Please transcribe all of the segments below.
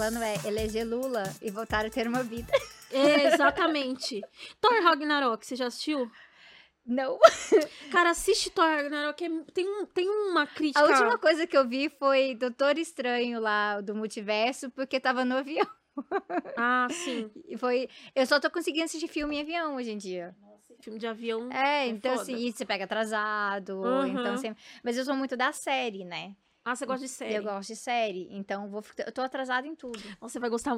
plano é eleger Lula e voltar a ter uma vida. É, exatamente. Thor Ragnarok, você já assistiu? Não. Cara, assiste Thor Ragnarok, é, tem, um, tem uma crítica. A última coisa que eu vi foi Doutor Estranho lá, do multiverso, porque tava no avião. Ah, sim. E foi. Eu só tô conseguindo assistir filme em avião hoje em dia. Nossa, filme de avião. É, é então foda. assim, você pega atrasado, Uhum. então sempre. Mas eu sou muito da série, né? Ah, você gosta de série. Eu gosto de série, então vou eu tô atrasada em tudo. Você vai gostar.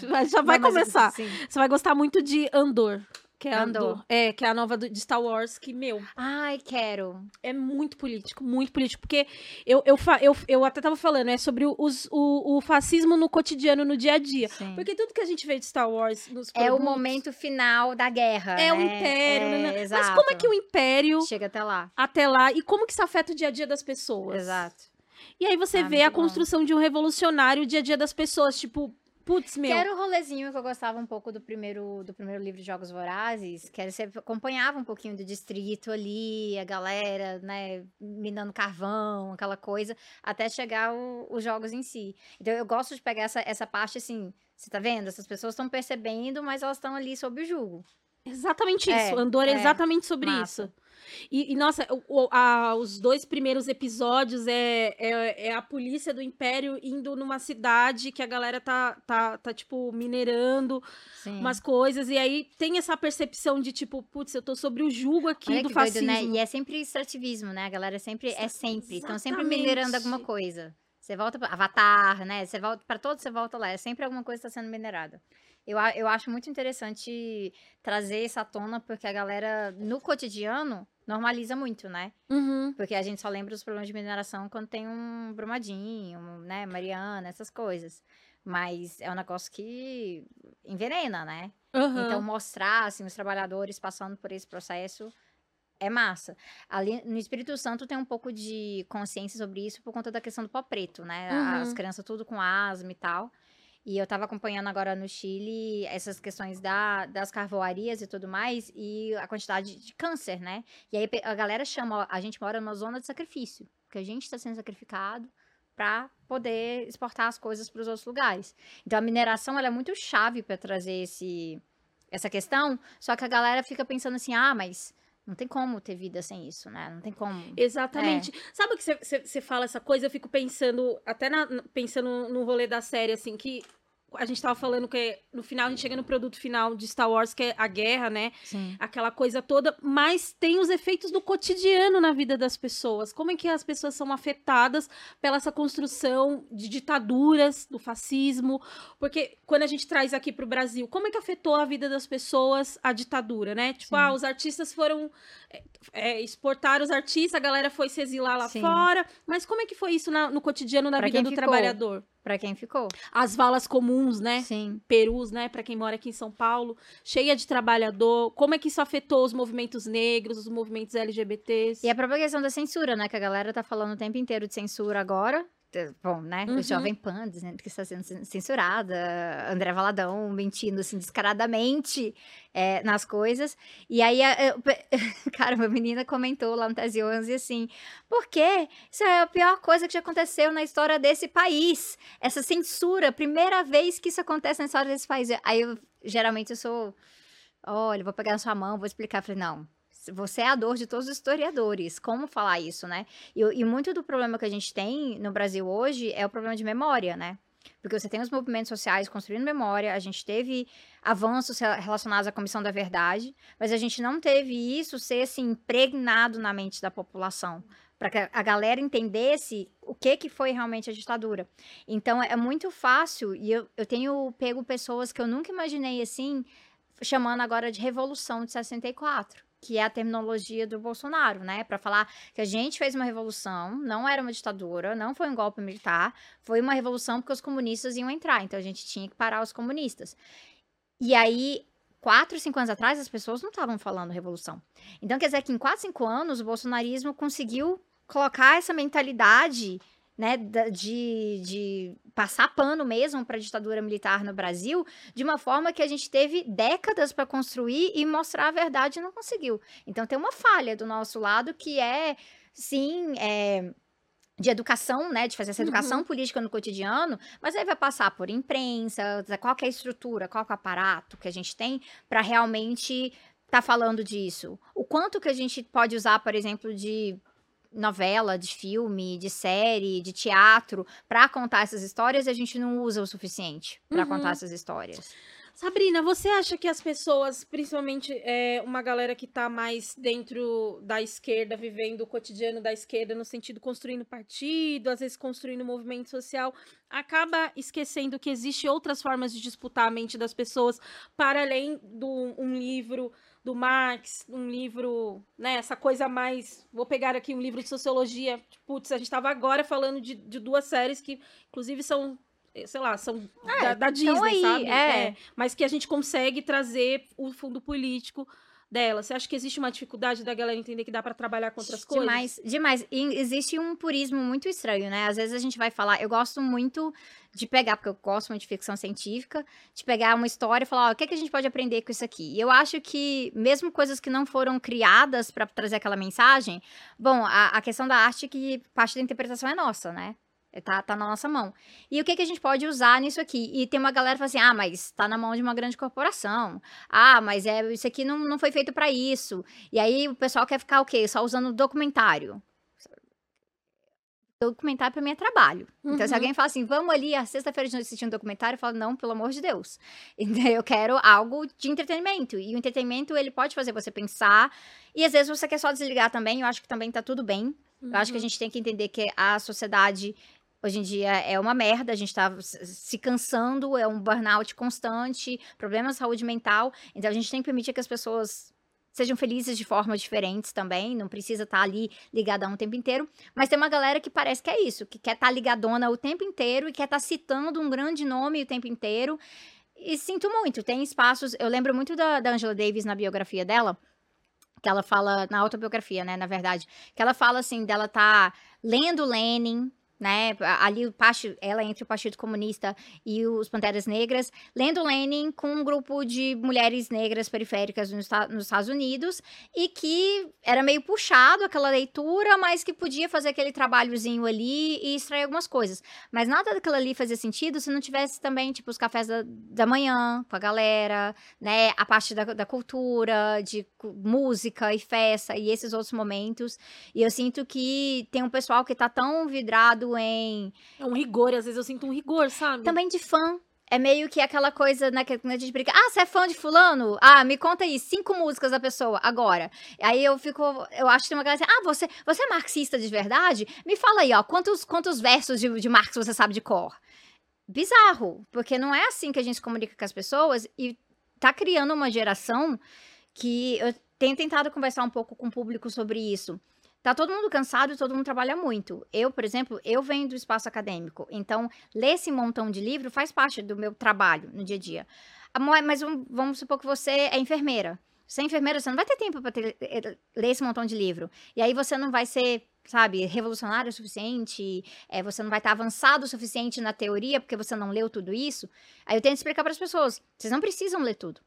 Já já vai Não, começar. Sim. Você vai gostar muito de Andor. Que é, Andor. do- é, que é a nova do- de Star Wars, que, meu, Ai, quero. é muito político, muito político. Porque eu, eu, eu, eu até tava falando, é sobre o, os- o, o fascismo no cotidiano, no dia a dia. Sim. Porque tudo que a gente vê de Star Wars nos É o produtos, momento final da guerra. É o né? império. É, né, né? Mas como é que o império, Chega até lá. até lá, e como que isso afeta o dia a dia das pessoas? Exato. E aí você Ah, vê a bom. construção de um revolucionário, o dia a dia das pessoas. Tipo, putz, meu. Que era o rolezinho que eu gostava um pouco do primeiro, do primeiro livro de Jogos Vorazes, que era, você acompanhava um pouquinho do distrito ali, a galera, né, minando carvão, aquela coisa, até chegar o- os jogos em si. Então eu gosto de pegar essa, essa parte assim, você tá vendo? Essas pessoas estão percebendo, mas elas estão ali sob o jugo. Exatamente É, isso. Andor é é. exatamente sobre Massa. isso. E, e, nossa, o- a- os dois primeiros episódios é, é, é a polícia do Império indo numa cidade que a galera tá, tá, tá tipo, minerando Sim. umas coisas. E aí tem essa percepção de, tipo, putz, eu tô sobre o jugo aqui Olha do que doido, fascismo. né? E é sempre extrativismo, né? A galera sempre é sempre, estão sempre minerando alguma coisa. Você volta para Avatar, né? Você volta para todos, você volta lá, é sempre alguma coisa está sendo minerada. Eu, eu acho muito interessante trazer essa tona porque a galera no cotidiano normaliza muito, né? Uhum. Porque a gente só lembra dos problemas de mineração quando tem um Brumadinho, um, né, Mariana, essas coisas. Mas é um negócio que envenena, né? Uhum. Então, mostrar assim, os trabalhadores passando por esse processo é massa. Ali no Espírito Santo tem um pouco de consciência sobre isso por conta da questão do pó preto, né? As Uhum. crianças tudo com asma e tal. E eu tava acompanhando agora no Chile essas questões da, das carvoarias e tudo mais, e a quantidade de câncer, né? E aí a galera chama, a gente mora numa zona de sacrifício, porque a gente está sendo sacrificado para poder exportar as coisas para os outros lugares. Então a mineração ela é muito chave para trazer esse, essa questão, só que a galera fica pensando assim, ah, mas não tem como ter vida sem isso, né? Não tem como. Exatamente. É. Sabe que você fala essa coisa? Eu fico pensando, até na- pensando no rolê da série, assim, que a gente tava falando que no final, a gente chega no produto final de Star Wars, que é a guerra, né? Sim. Aquela coisa toda, mas tem os efeitos do cotidiano na vida das pessoas. Como é que as pessoas são afetadas pela essa construção de ditaduras, do fascismo? Porque quando a gente traz aqui pro Brasil, como é que afetou a vida das pessoas a ditadura, né? Tipo, Sim. ah, os artistas foram é, é, exportar os artistas, a galera foi se exilar lá Sim. fora. Mas como é que foi isso na- no cotidiano, na Pra vida do ficou. trabalhador? Para quem ficou. As valas comuns, né? Sim. Perus, né, para quem mora aqui em São Paulo, cheia de trabalhador. Como é que isso afetou os movimentos negros, os movimentos LGBTs? E a própria questão da censura, né? Que a galera tá falando o tempo inteiro de censura agora. Bom, né? Uhum. O Jovem Pan dizendo que está sendo cen- censurada. André Valadão mentindo, assim, descaradamente é, nas coisas. E aí, a- eu- cara, uma menina comentou lá no Tese 11 assim, por quê? Isso é a pior coisa que já aconteceu na história desse país. Essa censura, primeira vez que isso acontece na história desse país. Aí, eu, geralmente, eu sou... Olha, vou pegar na sua mão, vou explicar. Eu Falei, não, você é a dor de todos os historiadores. Como falar isso, né? E, e muito do problema que a gente tem no Brasil hoje é o problema de memória, né? Porque você tem os movimentos sociais construindo memória, a gente teve avanços re- relacionados à Comissão da Verdade, mas a gente não teve isso ser assim, impregnado na mente da população, para que a- a galera entendesse o que, que foi realmente a ditadura. Então é muito fácil, e eu, eu tenho pego pessoas que eu nunca imaginei assim, chamando agora de Revolução de 64 que é a terminologia do Bolsonaro, né? Para falar que a gente fez uma revolução, não era uma ditadura, não foi um golpe militar, foi uma revolução porque os comunistas iam entrar, então a gente tinha que parar os comunistas. E aí, quatro, cinco anos atrás, as pessoas não estavam falando revolução. Então quer dizer que em quatro, cinco anos, o bolsonarismo conseguiu colocar essa mentalidade né, de, de passar pano mesmo para a ditadura militar no Brasil, de uma forma que a gente teve décadas para construir e mostrar a verdade e não conseguiu. Então tem uma falha do nosso lado que é, sim, é, de educação, né, de fazer essa educação Uhum. política no cotidiano, mas aí vai passar por imprensa, qual é a estrutura, qual é o aparato que a gente tem para realmente estar falando disso. O quanto que a gente pode usar, por exemplo, de novela, de filme, de série, de teatro para contar essas histórias e a gente não usa o suficiente para Uhum. contar essas histórias. Sabrina, você acha que as pessoas, principalmente é, uma galera que tá mais dentro da esquerda, vivendo o cotidiano da esquerda, no sentido construindo partido, às vezes construindo movimento social, acaba esquecendo que existe outras formas de disputar a mente das pessoas para além do um livro do Marx, um livro, né, essa coisa mais, vou pegar aqui um livro de sociologia, putz, a gente estava agora falando de, de duas séries que, inclusive, são eh, sei lá, são da, da Disney, tão aí, sabe? é. mas que a gente consegue trazer o fundo político dela. Você acha que existe uma dificuldade da galera entender que dá para trabalhar com outras coisas? Demais, demais. E existe um purismo muito estranho, né? Às vezes a gente vai falar, eu gosto muito de pegar, porque eu gosto muito de ficção científica, de pegar uma história e falar, o que, é que a gente pode aprender com isso aqui? E eu acho que, mesmo coisas que não foram criadas para trazer aquela mensagem, bom, a, a questão da arte é que parte da interpretação é nossa, né? Tá, tá na nossa mão. E o que, que a gente pode usar nisso aqui? E tem uma galera que fala assim: ah, mas tá na mão de uma grande corporação. Ah, mas é, isso aqui não, não foi feito para isso. E aí o pessoal quer ficar o quê? Só usando documentário. Documentário para mim é trabalho. Então, se Uhum. alguém fala assim, vamos ali, a sexta-feira de noite assistir um documentário, eu falo, não, pelo amor de Deus. Eu quero algo de entretenimento. E o entretenimento, ele pode fazer você pensar. E às vezes você quer só desligar também, eu acho que também tá tudo bem. Eu acho que a Uhum. gente tem que entender que a sociedade hoje em dia é uma merda, a gente tá se cansando, é um burnout constante, problemas de saúde mental. Então a gente tem que permitir que as pessoas sejam felizes de formas diferentes também, não precisa estar ali ligadão o tempo inteiro. Mas tem uma galera que parece que é isso, que quer estar ligadona o tempo inteiro e quer estar citando um grande nome o tempo inteiro. E sinto muito, tem espaços. Eu lembro muito da, da Angela Davis na biografia dela, que ela fala, na autobiografia, né, na verdade, que ela fala assim, dela tá lendo Lenin, né, ali o ela entre o Partido Comunista e os Panteras Negras, lendo Lenin com um grupo de mulheres negras periféricas nos, nos Estados Unidos e que era meio puxado aquela leitura, mas que podia fazer aquele trabalhozinho ali e extrair algumas coisas. Mas nada daquilo ali fazia sentido se não tivesse também, tipo, os cafés da, da manhã com a galera, né, a parte da, da cultura, de música e festa e esses outros momentos. E eu sinto que tem um pessoal que tá tão vidrado em É um rigor, às vezes eu sinto um rigor, sabe? também de fã. É meio que aquela coisa, né, que a gente brinca. Ah, você é fã de fulano? Ah, me conta aí, cinco músicas da pessoa, agora. Aí eu fico, eu acho que tem uma galera assim, ah, você, você é marxista de verdade? Me fala aí, ó, quantos, quantos versos de, de Marx você sabe de cor? Bizarro, porque não é assim que a gente se comunica com as pessoas e tá criando uma geração que eu tenho tentado conversar um pouco com o público sobre isso. Tá todo mundo cansado e todo mundo trabalha muito. Eu, por exemplo, eu venho do espaço acadêmico, então ler esse montão de livro faz parte do meu trabalho no dia a dia. Mas vamos- supor que você é enfermeira. Você é enfermeira, você não vai ter tempo para ler esse montão de livro. E aí você não vai ser, sabe, revolucionário o suficiente, é, você não vai estar avançado o suficiente na teoria porque você não leu tudo isso. Aí eu tento explicar para as pessoas: vocês não precisam ler tudo.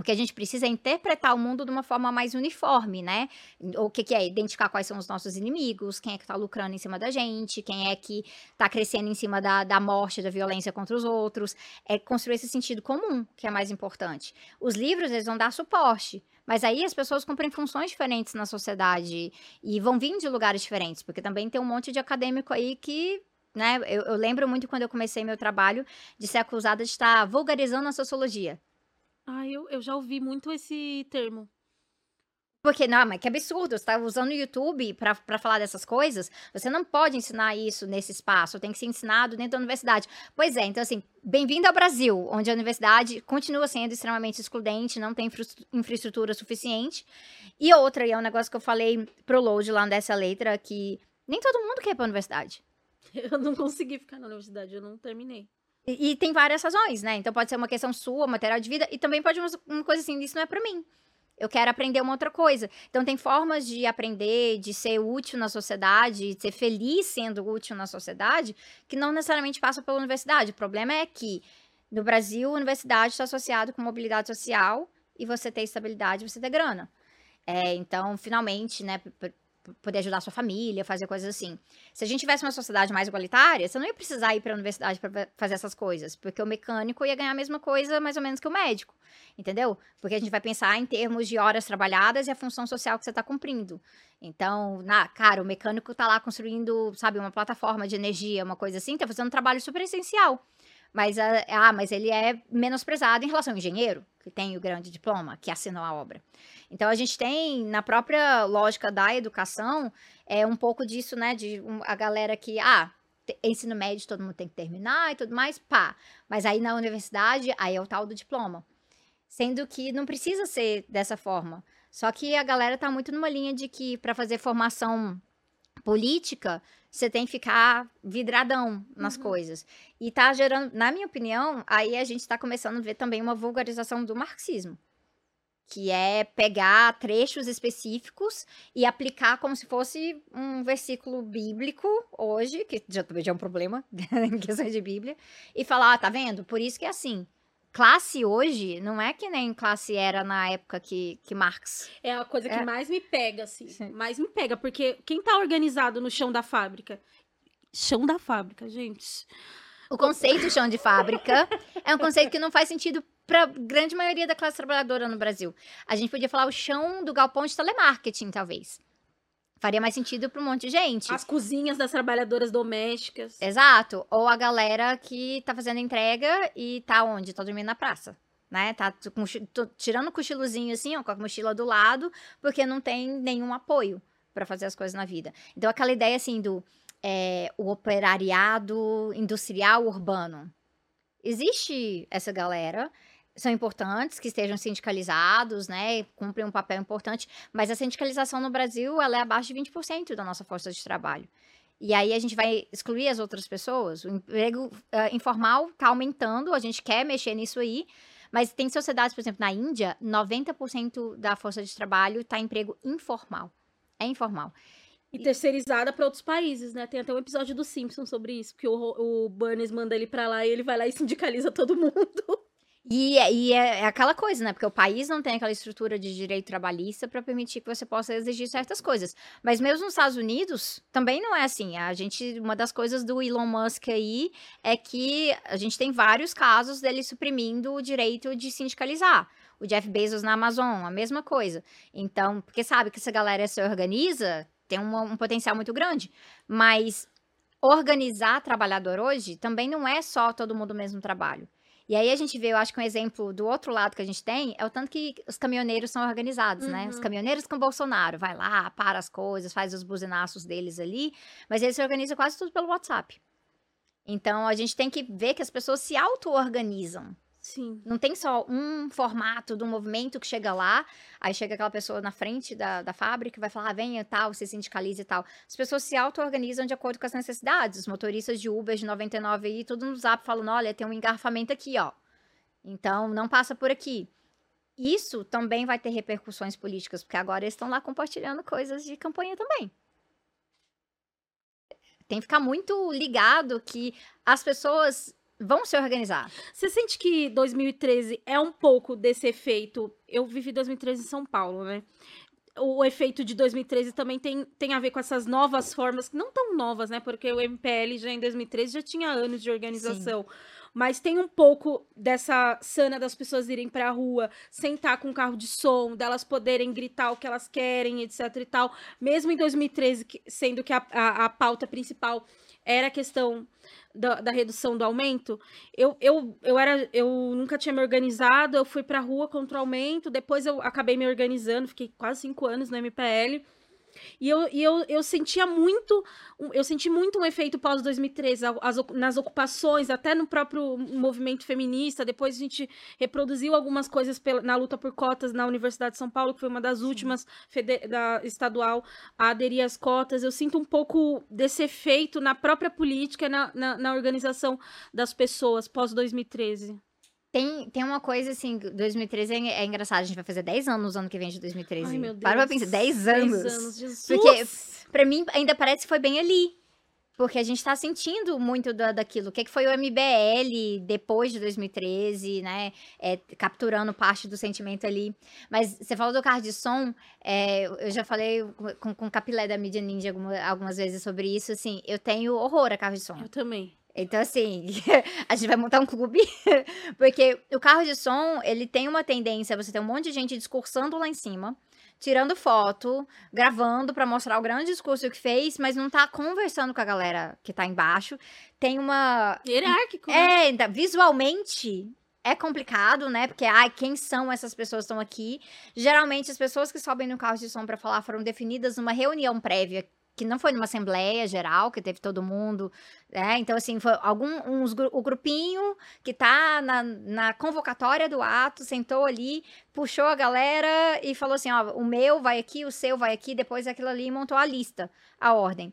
O que a gente precisa é interpretar o mundo de uma forma mais uniforme, né? O que, que é? Identificar quais são os nossos inimigos, quem é que tá lucrando em cima da gente, quem é que tá crescendo em cima da, da morte, da violência contra os outros. É construir esse sentido comum, que é mais importante. Os livros, eles vão dar suporte. Mas aí as pessoas cumprem funções diferentes na sociedade e vão vir de lugares diferentes, porque também tem um monte de acadêmico aí que né, eu, eu lembro muito quando eu comecei meu trabalho de ser acusada de estar vulgarizando a sociologia. Ah, eu, eu já ouvi muito esse termo. Porque, não, mas que absurdo, você tá usando o YouTube pra pra falar dessas coisas, você não pode ensinar isso nesse espaço, tem que ser ensinado dentro da universidade. Pois é, então assim, bem-vindo ao Brasil, onde a universidade continua sendo extremamente excludente, não tem infra- infraestrutura suficiente. E outra, e é um negócio que eu falei pro Load lá dessa letra, que nem todo mundo quer ir pra universidade. Eu não consegui ficar na universidade, eu não terminei. E, e tem várias razões, né? Então pode ser uma questão sua, material de vida, e também pode ser uma coisa assim, isso não é pra mim. Eu quero aprender uma outra coisa. Então tem formas de aprender, de ser útil na sociedade, de ser feliz sendo útil na sociedade, que não necessariamente passam pela universidade. O problema é que no Brasil, a universidade está associado com mobilidade social e você ter estabilidade, você ter grana. É, então, finalmente, né, poder ajudar sua família, fazer coisas assim. Se a gente tivesse uma sociedade mais igualitária, você não ia precisar ir para a universidade para fazer essas coisas, porque o mecânico ia ganhar a mesma coisa mais ou menos que o médico, entendeu? Porque a gente vai pensar em termos de horas trabalhadas e a função social que você está cumprindo. Então, na, cara, o mecânico está lá construindo, sabe, uma plataforma de energia, uma coisa assim, está fazendo um trabalho super essencial. Mas, ah, mas ele é menosprezado em relação ao engenheiro, que tem o grande diploma, que assinou a obra. Então, a gente tem, na própria lógica da educação, é um pouco disso, né? De um, a galera que, ah, ensino médio todo mundo tem que terminar e tudo mais, pá. Mas aí na universidade, aí é o tal do diploma. Sendo que não precisa ser dessa forma. Só que a galera tá muito numa linha de que para fazer formação política, você tem que ficar vidradão nas uhum. coisas. E tá gerando, na minha opinião, aí a gente tá começando a ver também uma vulgarização do marxismo. Que é pegar trechos específicos e aplicar como se fosse um versículo bíblico hoje, que já, já é um problema em questão de Bíblia, e falar, ah, tá vendo? Por isso que é assim classe hoje não é que nem classe era na época que, que Marx. É a coisa que é. mais me pega, assim. Sim. Mais me pega, porque quem tá organizado no chão da fábrica? Chão da fábrica, gente. O conceito chão de fábrica é um conceito que não faz sentido para grande maioria da classe trabalhadora no Brasil. A gente podia falar o chão do galpão de telemarketing, talvez. Faria mais sentido para um monte de gente. As cozinhas das trabalhadoras domésticas. Exato. Ou a galera que tá fazendo entrega e tá onde? Tá dormindo na praça. Né? Tá com, tirando o cochilozinho assim, ó, com a mochila do lado, porque não tem nenhum apoio para fazer as coisas na vida. Então, aquela ideia assim do é, o operariado industrial urbano. Existe essa galera, são importantes, que estejam sindicalizados, né, cumprem um papel importante, mas a sindicalização no Brasil, ela é abaixo de 20% da nossa força de trabalho. E aí a gente vai excluir as outras pessoas. O emprego uh, informal está aumentando, a gente quer mexer nisso aí, mas tem sociedades, por exemplo, na Índia, 90% da força de trabalho está em emprego informal. É informal. E terceirizada para outros países, né? Tem até um episódio do Simpsons sobre isso, porque o, o Burns manda ele para lá e ele vai lá e sindicaliza todo mundo. E, e é, é, aquela coisa, né? Porque o país não tem aquela estrutura de direito trabalhista para permitir que você possa exigir certas coisas. Mas mesmo nos Estados Unidos, também não é assim. A gente, uma das coisas do Elon Musk aí é que a gente tem vários casos dele suprimindo o direito de sindicalizar. O Jeff Bezos na Amazon, a mesma coisa. Então, porque sabe que essa galera se organiza, tem um, um potencial muito grande. Mas organizar trabalhador hoje também não é só todo mundo o mesmo trabalho. E aí a gente vê, eu acho que um exemplo do outro lado que a gente tem é o tanto que os caminhoneiros são organizados, uhum. né? Os uhum. caminhoneiros com Bolsonaro, vai lá, para as coisas, faz os buzinaços deles ali, mas eles se organizam quase tudo pelo WhatsApp. Então a gente tem que ver que as pessoas se auto-organizam. Sim. Não tem só um formato do movimento que chega lá, aí chega aquela pessoa na frente da, da fábrica e vai falar, ah, venha tal, se sindicalize e tal. As pessoas se auto-organizam de acordo com as necessidades. Os motoristas de Uber de 99 aí, tudo no zap falando, olha, tem um engarrafamento aqui, ó. Então, não passa por aqui. Isso também vai ter repercussões políticas, porque agora eles estão lá compartilhando coisas de campanha também tem que ficar muito ligado que as pessoas vão se organizar. Você sente que 2013 é um pouco desse efeito? Eu vivi 2013 em São Paulo, né? O efeito de 2013 também tem, tem a ver com essas novas formas, não tão novas, né? Porque o MPL já em 2013 já tinha anos de organização. Sim. Mas tem um pouco dessa sana das pessoas irem pra rua, sentar com um carro de som, delas poderem gritar o que elas querem, etc e tal. Mesmo em 2013, sendo que a, a, a pauta principal era a questão da, da, redução do aumento, eu, eu, eu era eu nunca tinha me organizado, eu fui pra rua contra o aumento, depois eu acabei me organizando, fiquei quase cinco anos no MPL. E eu, e eu, eu sentia muito, eu senti muito um efeito pós-2013, nas ocupações, até no próprio movimento feminista. Depois a gente reproduziu algumas coisas pela, na luta por cotas na Universidade de São Paulo, que foi uma das últimas da, estadual a aderir às cotas. Eu sinto um pouco desse efeito na própria política, na, na, na organização das pessoas pós-2013. Tem, tem uma coisa assim, 2013 é, é engraçado, a gente vai fazer 10 anos no ano que vem de 2013. Ai, meu Deus. Para pra pensar, 10 anos. 10 anos, Jesus. Porque, pra mim, ainda parece que foi bem ali. porque a gente está sentindo muito da, daquilo. O que, que foi o MBL depois de 2013, né? É, capturando parte do sentimento ali. Mas você falou do carro de som, é, eu já falei com, com o Capilé da Mídia Ninja algumas, algumas vezes sobre isso, assim, eu tenho horror a carro de som. Eu também. Então, assim, a gente vai montar um clube, porque o carro de som, ele tem uma tendência, você tem um monte de gente discursando lá em cima, tirando foto, gravando para mostrar o grande discurso que fez, mas não tá conversando com a galera que tá embaixo. Tem uma. Hierárquico. Né? É, visualmente. É complicado, né? Porque, ai, quem são essas pessoas que estão aqui? Geralmente, as pessoas que sobem no carro de som para falar foram definidas numa reunião prévia que não foi numa assembleia geral, que teve todo mundo, né? Então, assim, foi algum, uns, o grupinho que tá na, na convocatória do ato, sentou ali, puxou a galera e falou assim, ó, o meu vai aqui, o seu vai aqui, depois aquilo ali montou a lista, a ordem.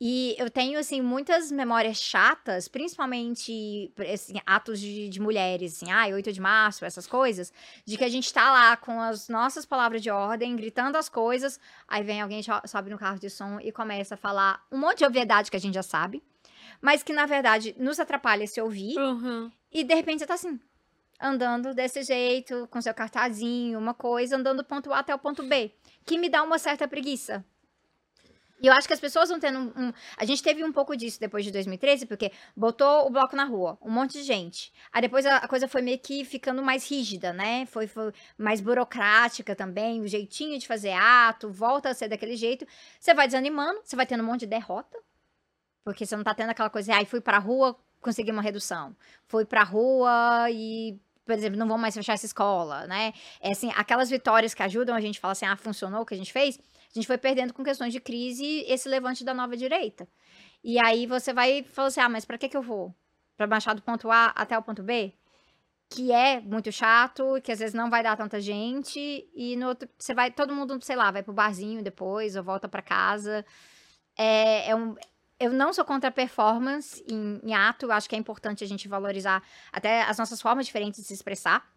E eu tenho, assim, muitas memórias chatas, principalmente, assim, atos de, de mulheres, assim, ai, ah, 8 de março, essas coisas, de que a gente tá lá com as nossas palavras de ordem, gritando as coisas, aí vem alguém, sobe no carro de som e começa a falar um monte de obviedade que a gente já sabe, mas que, na verdade, nos atrapalha se ouvir, uhum. e de repente você tá assim, andando desse jeito, com seu cartazinho, uma coisa, andando do ponto A até o ponto B, que me dá uma certa preguiça. E eu acho que as pessoas vão tendo um, um, A gente teve um pouco disso depois de 2013, porque botou o bloco na rua, um monte de gente. Aí depois a, a coisa foi meio que ficando mais rígida, né? Foi, foi, mais burocrática também, o jeitinho de fazer ato, volta a ser daquele jeito. Você vai desanimando, você vai tendo um monte de derrota, porque você não tá tendo aquela coisa, ai, ah, fui pra rua, consegui uma redução. Fui pra rua e por exemplo, não vão mais fechar essa escola, né? É assim, aquelas vitórias que ajudam a gente falar assim, ah, funcionou o que a gente fez, a gente foi perdendo com questões de crise esse levante da nova direita. E aí você vai falar assim: ah, mas para que, que eu vou? Para baixar do ponto A até o ponto B? Que é muito chato, que às vezes não vai dar tanta gente, e no outro, você vai, todo mundo, sei lá, vai pro barzinho depois, ou volta para casa. É, é um, eu não sou contra a performance em, em ato, acho que é importante a gente valorizar até as nossas formas diferentes de se expressar.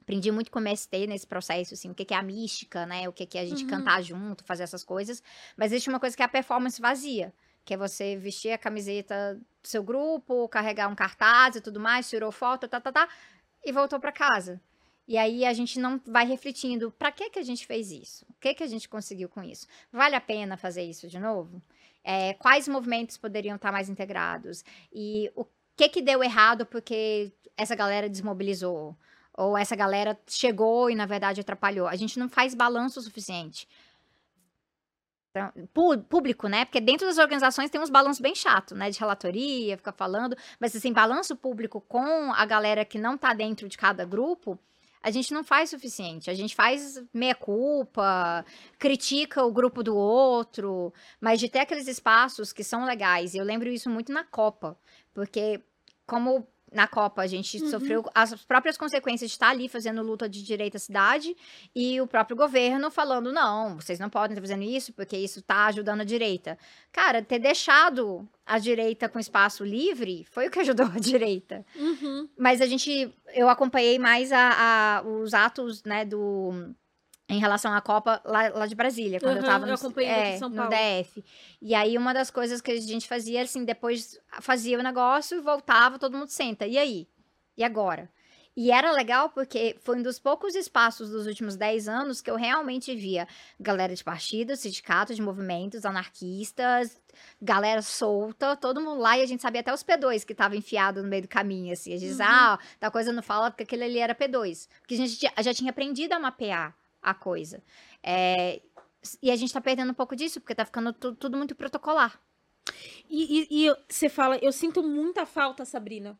Aprendi muito com o MST nesse processo, assim, o que é a mística, né? O que é a gente uhum. cantar junto, fazer essas coisas. Mas existe uma coisa que é a performance vazia, que é você vestir a camiseta do seu grupo, carregar um cartaz e tudo mais, tirou foto, tá, tá, tá, e voltou para casa. E aí a gente não vai refletindo, para que que a gente fez isso? O que que a gente conseguiu com isso? Vale a pena fazer isso de novo? É, quais movimentos poderiam estar mais integrados? E o que que deu errado porque essa galera desmobilizou? Ou essa galera chegou e, na verdade, atrapalhou. A gente não faz balanço suficiente. Então, público, né? Porque dentro das organizações tem uns balanços bem chato, né? De relatoria, ficar falando. Mas, assim, balanço público com a galera que não tá dentro de cada grupo, a gente não faz suficiente. A gente faz meia-culpa, critica o grupo do outro, mas de ter aqueles espaços que são legais. Eu lembro isso muito na Copa, porque como na Copa. A gente uhum. sofreu as próprias consequências de estar ali fazendo luta de direito à cidade e o próprio governo falando: não, vocês não podem estar fazendo isso porque isso está ajudando a direita. Cara, ter deixado a direita com espaço livre foi o que ajudou a direita. Uhum. Mas a gente, eu acompanhei mais a, a os atos, né, do em relação à Copa lá, lá de Brasília, quando uhum, eu tava no, eu é, no DF. E aí, uma das coisas que a gente fazia, assim, depois fazia o negócio, voltava, todo mundo senta. E aí? E agora? E era legal porque foi um dos poucos espaços dos últimos 10 anos que eu realmente via galera de partidos, sindicatos, de movimentos, anarquistas, galera solta, todo mundo lá e a gente sabia até os P2 que estavam enfiados no meio do caminho, assim. A gente uhum. ah, tal coisa não fala porque aquele ali era P2. Porque a gente já tinha aprendido a mapear a coisa. É, e a gente tá perdendo um pouco disso, porque tá ficando tudo, tudo muito protocolar. E, você fala, eu sinto muita falta, Sabrina.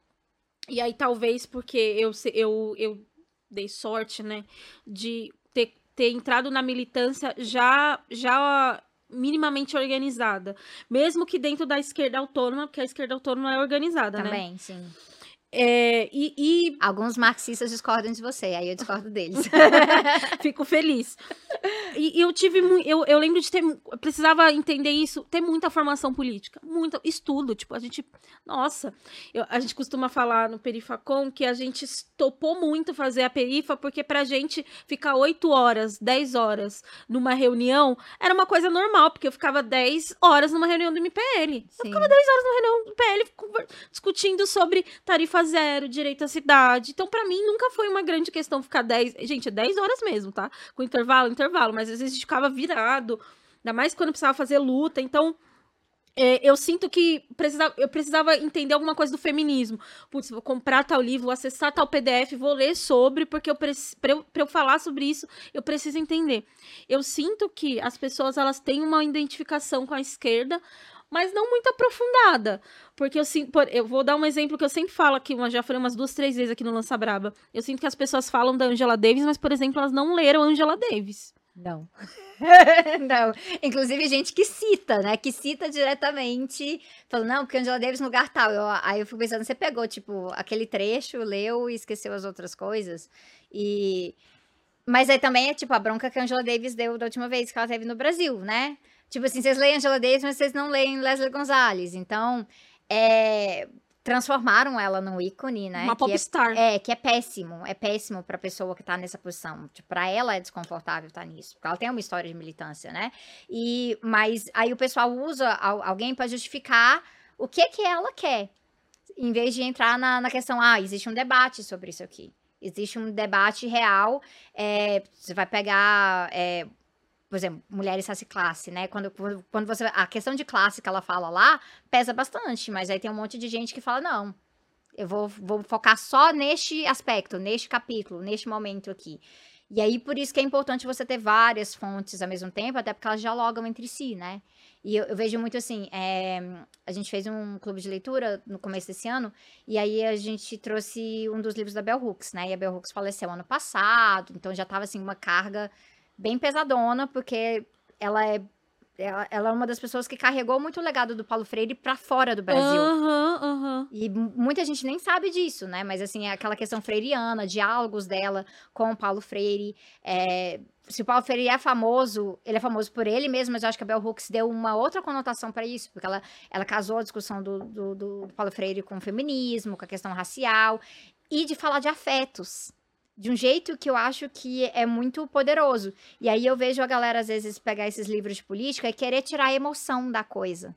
E aí, talvez porque eu, eu, eu dei sorte, né, de ter, ter entrado na militância já, já minimamente organizada. Mesmo que dentro da esquerda autônoma, porque a esquerda autônoma é organizada, Também, né? Também, sim. É, e, e, Alguns marxistas discordam de você, aí eu discordo deles. Fico feliz. E, eu tive eu, eu lembro de ter. Precisava entender isso, ter muita formação política, muito estudo. Tipo, a gente. Nossa, eu, a gente costuma falar no Perifacom que a gente topou muito fazer a perifa, porque pra gente ficar 8 horas, 10 horas numa reunião era uma coisa normal, porque eu ficava 10 horas numa reunião do MPL. Sim. Eu ficava 10 horas numa reunião do MPL discutindo sobre zero, direito à cidade. Então, para mim, nunca foi uma grande questão ficar 10. Gente, 10 horas mesmo, tá? Com intervalo, intervalo. Mas às vezes ficava virado. Ainda mais quando precisava fazer luta. Então. É, eu sinto que precisava, eu precisava entender alguma coisa do feminismo. Putz, vou comprar tal livro, vou acessar tal PDF, vou ler sobre, porque eu para eu, eu falar sobre isso, eu preciso entender. Eu sinto que as pessoas elas têm uma identificação com a esquerda, mas não muito aprofundada. Porque eu sinto. Eu vou dar um exemplo que eu sempre falo aqui, uma, já falei umas duas, três vezes aqui no Lança Braba. Eu sinto que as pessoas falam da Angela Davis, mas, por exemplo, elas não leram Angela Davis. Não. não. Inclusive, gente que cita, né? Que cita diretamente, falando, não, porque Angela Davis no lugar tal. Eu, aí eu fico pensando, você pegou, tipo, aquele trecho, leu e esqueceu as outras coisas. E. Mas aí também é tipo a bronca que a Angela Davis deu da última vez que ela teve no Brasil, né? Tipo assim, vocês leem Angela Davis, mas vocês não leem Leslie Gonzalez. Então, é, transformaram ela num ícone, né? Uma popstar. É, é, que é péssimo. É péssimo pra pessoa que tá nessa posição. Tipo, pra ela é desconfortável estar tá nisso. Porque ela tem uma história de militância, né? E, mas aí o pessoal usa alguém para justificar o que que ela quer. Em vez de entrar na, na questão, ah, existe um debate sobre isso aqui. Existe um debate real. É, você vai pegar é, por exemplo, mulheres classe, né? Quando, quando você. A questão de classe que ela fala lá pesa bastante, mas aí tem um monte de gente que fala, não. Eu vou, vou focar só neste aspecto, neste capítulo, neste momento aqui. E aí, por isso que é importante você ter várias fontes ao mesmo tempo, até porque elas dialogam entre si, né? E eu, eu vejo muito assim, é, a gente fez um clube de leitura no começo desse ano, e aí a gente trouxe um dos livros da Bell Hooks, né? E a Bell Hooks faleceu ano passado, então já tava assim, uma carga bem pesadona, porque ela é ela, ela, é uma das pessoas que carregou muito o legado do Paulo Freire para fora do Brasil. Uhum, uhum. E muita gente nem sabe disso, né? Mas, assim, é aquela questão freiriana, diálogos dela com o Paulo Freire. É... Se o Paulo Freire é famoso, ele é famoso por ele mesmo, mas eu acho que a Bell Hooks deu uma outra conotação para isso, porque ela, ela casou a discussão do, do, do Paulo Freire com o feminismo, com a questão racial, e de falar de afetos de um jeito que eu acho que é muito poderoso. E aí eu vejo a galera, às vezes, pegar esses livros de política e querer tirar a emoção da coisa.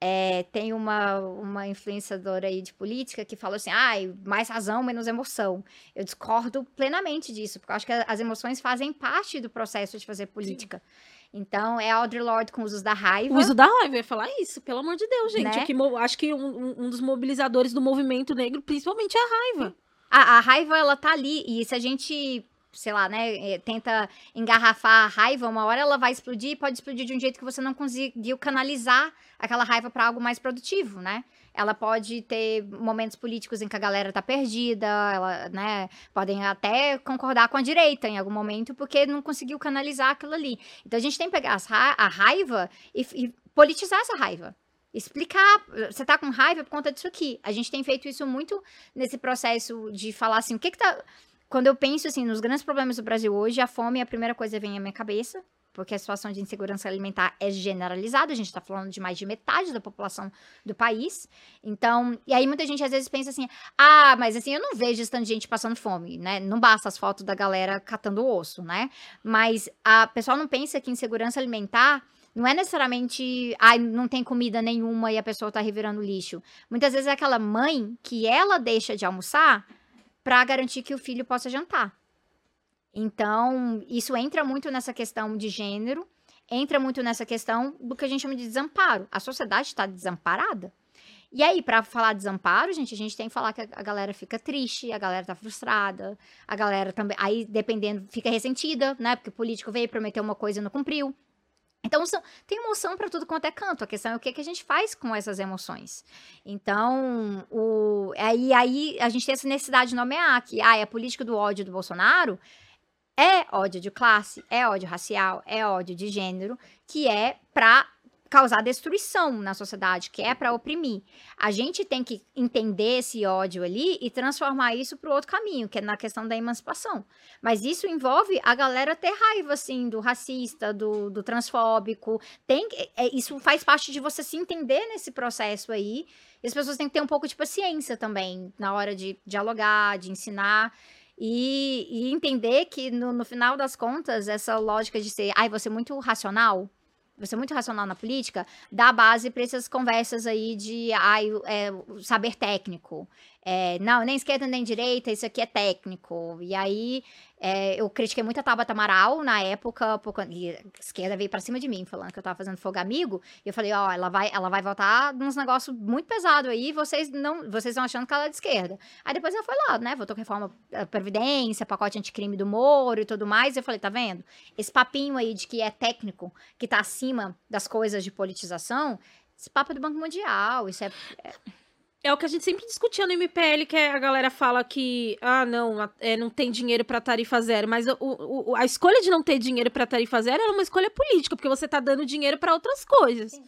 É, tem uma, uma influenciadora aí de política que falou assim: ah, mais razão, menos emoção. Eu discordo plenamente disso, porque eu acho que as emoções fazem parte do processo de fazer política. Sim. Então, é Audre Lorde com usos da raiva. O uso da raiva, eu ia falar isso, pelo amor de Deus, gente. Né? Que, acho que um, um, dos mobilizadores do movimento negro, principalmente, é a raiva. A, a raiva, ela tá ali. E se a gente sei lá, né, é, tenta engarrafar a raiva, uma hora ela vai explodir e pode explodir de um jeito que você não conseguiu canalizar aquela raiva para algo mais produtivo, né? Ela pode ter momentos políticos em que a galera tá perdida, ela, né, podem até concordar com a direita em algum momento porque não conseguiu canalizar aquilo ali. Então a gente tem que pegar a raiva e, e politizar essa raiva explicar. Você tá com raiva por conta disso aqui. A gente tem feito isso muito nesse processo de falar assim, o que que tá. Quando eu penso assim nos grandes problemas do Brasil hoje, a fome é a primeira coisa que vem à minha cabeça, porque a situação de insegurança alimentar é generalizada, a gente está falando de mais de metade da população do país. Então, e aí muita gente às vezes pensa assim: "Ah, mas assim, eu não vejo de gente passando fome, né? Não basta as fotos da galera catando osso, né? Mas a pessoa não pensa que insegurança alimentar não é necessariamente, ai, não tem comida nenhuma e a pessoa tá revirando lixo. Muitas vezes é aquela mãe que ela deixa de almoçar para garantir que o filho possa jantar. Então, isso entra muito nessa questão de gênero, entra muito nessa questão do que a gente chama de desamparo. A sociedade está desamparada. E aí, para falar desamparo, gente, a gente tem que falar que a galera fica triste, a galera tá frustrada, a galera também, aí dependendo, fica ressentida, né? Porque o político veio prometer uma coisa e não cumpriu. Então, são, tem emoção para tudo quanto é canto. A questão é o que, que a gente faz com essas emoções. Então, o, aí, aí a gente tem essa necessidade de nomear que ah, a política do ódio do Bolsonaro é ódio de classe, é ódio racial, é ódio de gênero, que é para causar destruição na sociedade, que é para oprimir. A gente tem que entender esse ódio ali e transformar isso para o outro caminho, que é na questão da emancipação. Mas isso envolve a galera ter raiva, assim, do racista, do, do transfóbico. Tem, é, isso faz parte de você se entender nesse processo aí. E as pessoas têm que ter um pouco de paciência também na hora de dialogar, de ensinar. E, e entender que, no, no final das contas, essa lógica de ser, ai, você é muito racional, você é muito racional na política, dá base para essas conversas aí de é, saber técnico. É, não, nem esquerda nem direita, isso aqui é técnico. E aí é, eu critiquei muito a Tabata Amaral na época, porque a esquerda veio pra cima de mim, falando que eu tava fazendo fogo amigo. E eu falei, ó, ela vai, ela vai votar nos negócios muito pesados aí, vocês não, vocês estão achando que ela é de esquerda. Aí depois ela foi lá, né, votou reforma da Previdência, pacote anticrime do Moro e tudo mais. E eu falei, tá vendo? Esse papinho aí de que é técnico, que tá acima das coisas de politização, esse papo é do Banco Mundial, isso é... é é o que a gente sempre discutia no MPL, que a galera fala que, ah, não, é, não tem dinheiro para tarifa zero. Mas o, o, a escolha de não ter dinheiro para tarifa zero é uma escolha política, porque você tá dando dinheiro para outras coisas. Sim.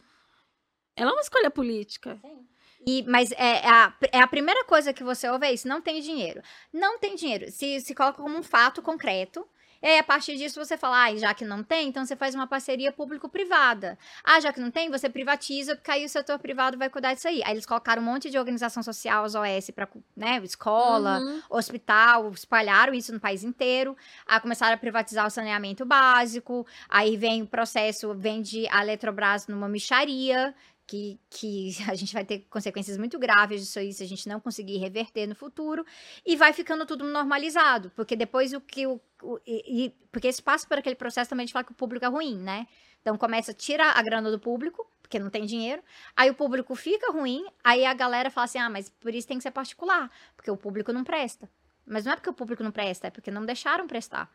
Ela é uma escolha política. Sim. E, mas é, é, a, é a primeira coisa que você ouve é isso, não tem dinheiro. Não tem dinheiro. Se, se coloca como um fato concreto, e aí, a partir disso, você fala, ah, já que não tem, então você faz uma parceria público-privada. Ah, já que não tem, você privatiza, porque aí o setor privado vai cuidar disso aí. Aí eles colocaram um monte de organização social, as OS, para né, escola, uhum. hospital, espalharam isso no país inteiro. Aí começaram a privatizar o saneamento básico. Aí vem o processo, vende a Eletrobras numa micharia, que, que a gente vai ter consequências muito graves disso aí se a gente não conseguir reverter no futuro e vai ficando tudo normalizado, porque depois o que o, o e, porque passa por aquele processo também de falar que o público é ruim, né? Então começa a tirar a grana do público, porque não tem dinheiro, aí o público fica ruim, aí a galera fala assim: "Ah, mas por isso tem que ser particular, porque o público não presta". Mas não é porque o público não presta, é porque não deixaram prestar.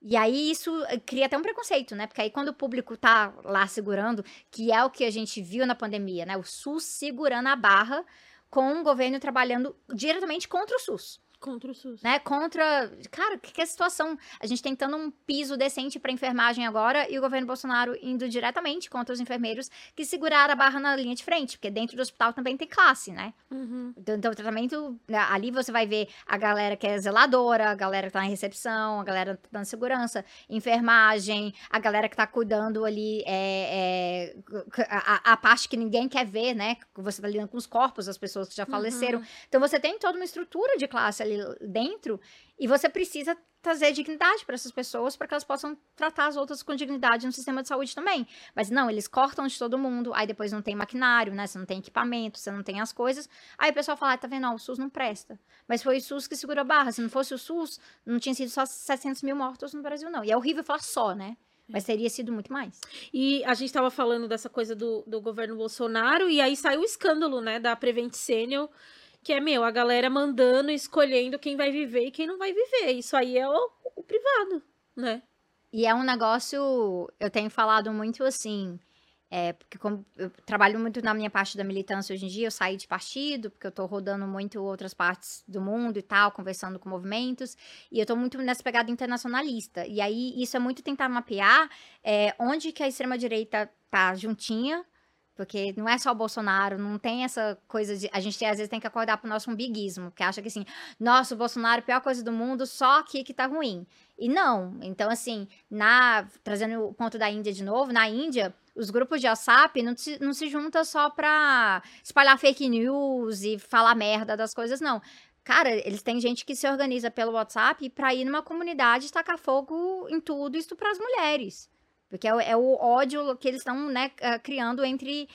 E aí isso eh, cria até um preconceito, né? Porque aí quando o público tá lá segurando, que é o que a gente viu na pandemia, né? O SUS segurando a barra com o governo trabalhando diretamente contra o SUS. Contra o SUS. Né? Contra. Cara, o que, que é a situação? A gente tentando um piso decente para enfermagem agora e o governo Bolsonaro indo diretamente contra os enfermeiros que seguraram a barra na linha de frente, porque dentro do hospital também tem classe, né? Uhum. Então, então, o tratamento. Né, ali você vai ver a galera que é zeladora, a galera que tá na recepção, a galera que tá dando segurança, enfermagem, a galera que tá cuidando ali, é, é a, a, parte que ninguém quer ver, né? Você tá lidando com os corpos das pessoas que já faleceram. Uhum. Então você tem toda uma estrutura de classe ali dentro e você precisa trazer dignidade para essas pessoas para que elas possam tratar as outras com dignidade no sistema de saúde também. Mas não, eles cortam de todo mundo, aí depois não tem maquinário, né? Você não tem equipamento, você não tem as coisas. Aí o pessoal fala, ah, tá vendo? Ó, o SUS não presta. Mas foi o SUS que segurou a barra. Se não fosse o SUS, não tinha sido só 700 mil mortos no Brasil, não. E é horrível falar só, né? Mas teria sido muito mais. E a gente estava falando dessa coisa do, do governo Bolsonaro, e aí saiu o escândalo, né, da Prevent Senior, que é, meu, a galera mandando, escolhendo quem vai viver e quem não vai viver. Isso aí é o, o privado, né? E é um negócio, eu tenho falado muito assim, é, porque como eu trabalho muito na minha parte da militância hoje em dia, eu saí de partido, porque eu tô rodando muito outras partes do mundo e tal, conversando com movimentos, e eu tô muito nessa pegada internacionalista. E aí, isso é muito tentar mapear é, onde que a extrema-direita tá juntinha, porque não é só o Bolsonaro, não tem essa coisa de. A gente às vezes tem que acordar pro nosso umbiguismo, que acha que assim, nossa, o Bolsonaro é a pior coisa do mundo, só aqui que tá ruim. E não. Então, assim, na trazendo o ponto da Índia de novo, na Índia, os grupos de WhatsApp não se, não se juntam só pra espalhar fake news e falar merda das coisas, não. Cara, eles têm gente que se organiza pelo WhatsApp pra ir numa comunidade tacar fogo em tudo, isso para as mulheres. Porque é, é o ódio que eles estão, né, ah, criando entre.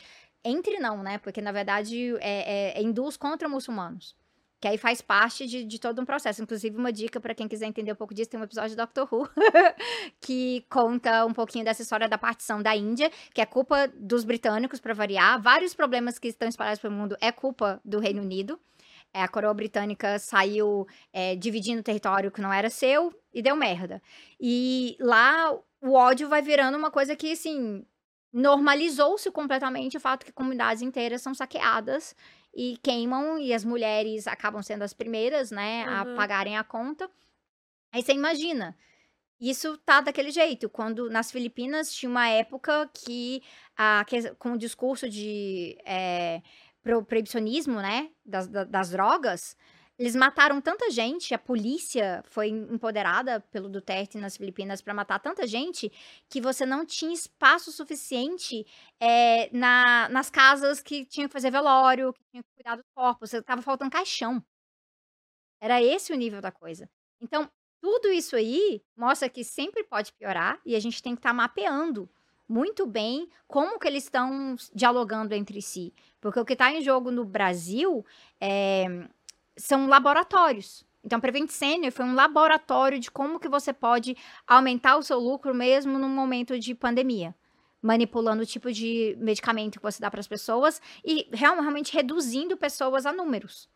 Entre não, né? Porque, na verdade, é, é, é induz contra muçulmanos. Que aí faz parte de, de todo um processo. Inclusive, uma dica para quem quiser entender um pouco disso: tem um episódio de Doctor Who que conta um pouquinho dessa história da partição da Índia, que é culpa dos britânicos, para variar. Vários problemas que estão espalhados pelo mundo é culpa do Reino Unido. É, a coroa britânica saiu é, dividindo território que não era seu e deu merda. E lá o ódio vai virando uma coisa que, assim, normalizou-se completamente o fato que comunidades inteiras são saqueadas e queimam, e as mulheres acabam sendo as primeiras, né, uhum. a pagarem a conta. Aí você imagina. isso tá daquele jeito. Quando nas Filipinas tinha uma época que, a, que com o discurso de é, pro, proibicionismo, né, das, das drogas, eles mataram tanta gente, a polícia foi empoderada pelo Duterte nas Filipinas para matar tanta gente, que você não tinha espaço suficiente é, na, nas casas que tinham que fazer velório, que tinham que cuidar dos corpos, você tava faltando caixão. Era esse o nível da coisa. Então, tudo isso aí mostra que sempre pode piorar e a gente tem que estar tá mapeando muito bem como que eles estão dialogando entre si. Porque o que está em jogo no Brasil é, são laboratórios. Então, Prevent Senior foi um laboratório de como que você pode aumentar o seu lucro mesmo num momento de pandemia. Manipulando o tipo de medicamento que você dá para as pessoas e realmente reduzindo pessoas a números.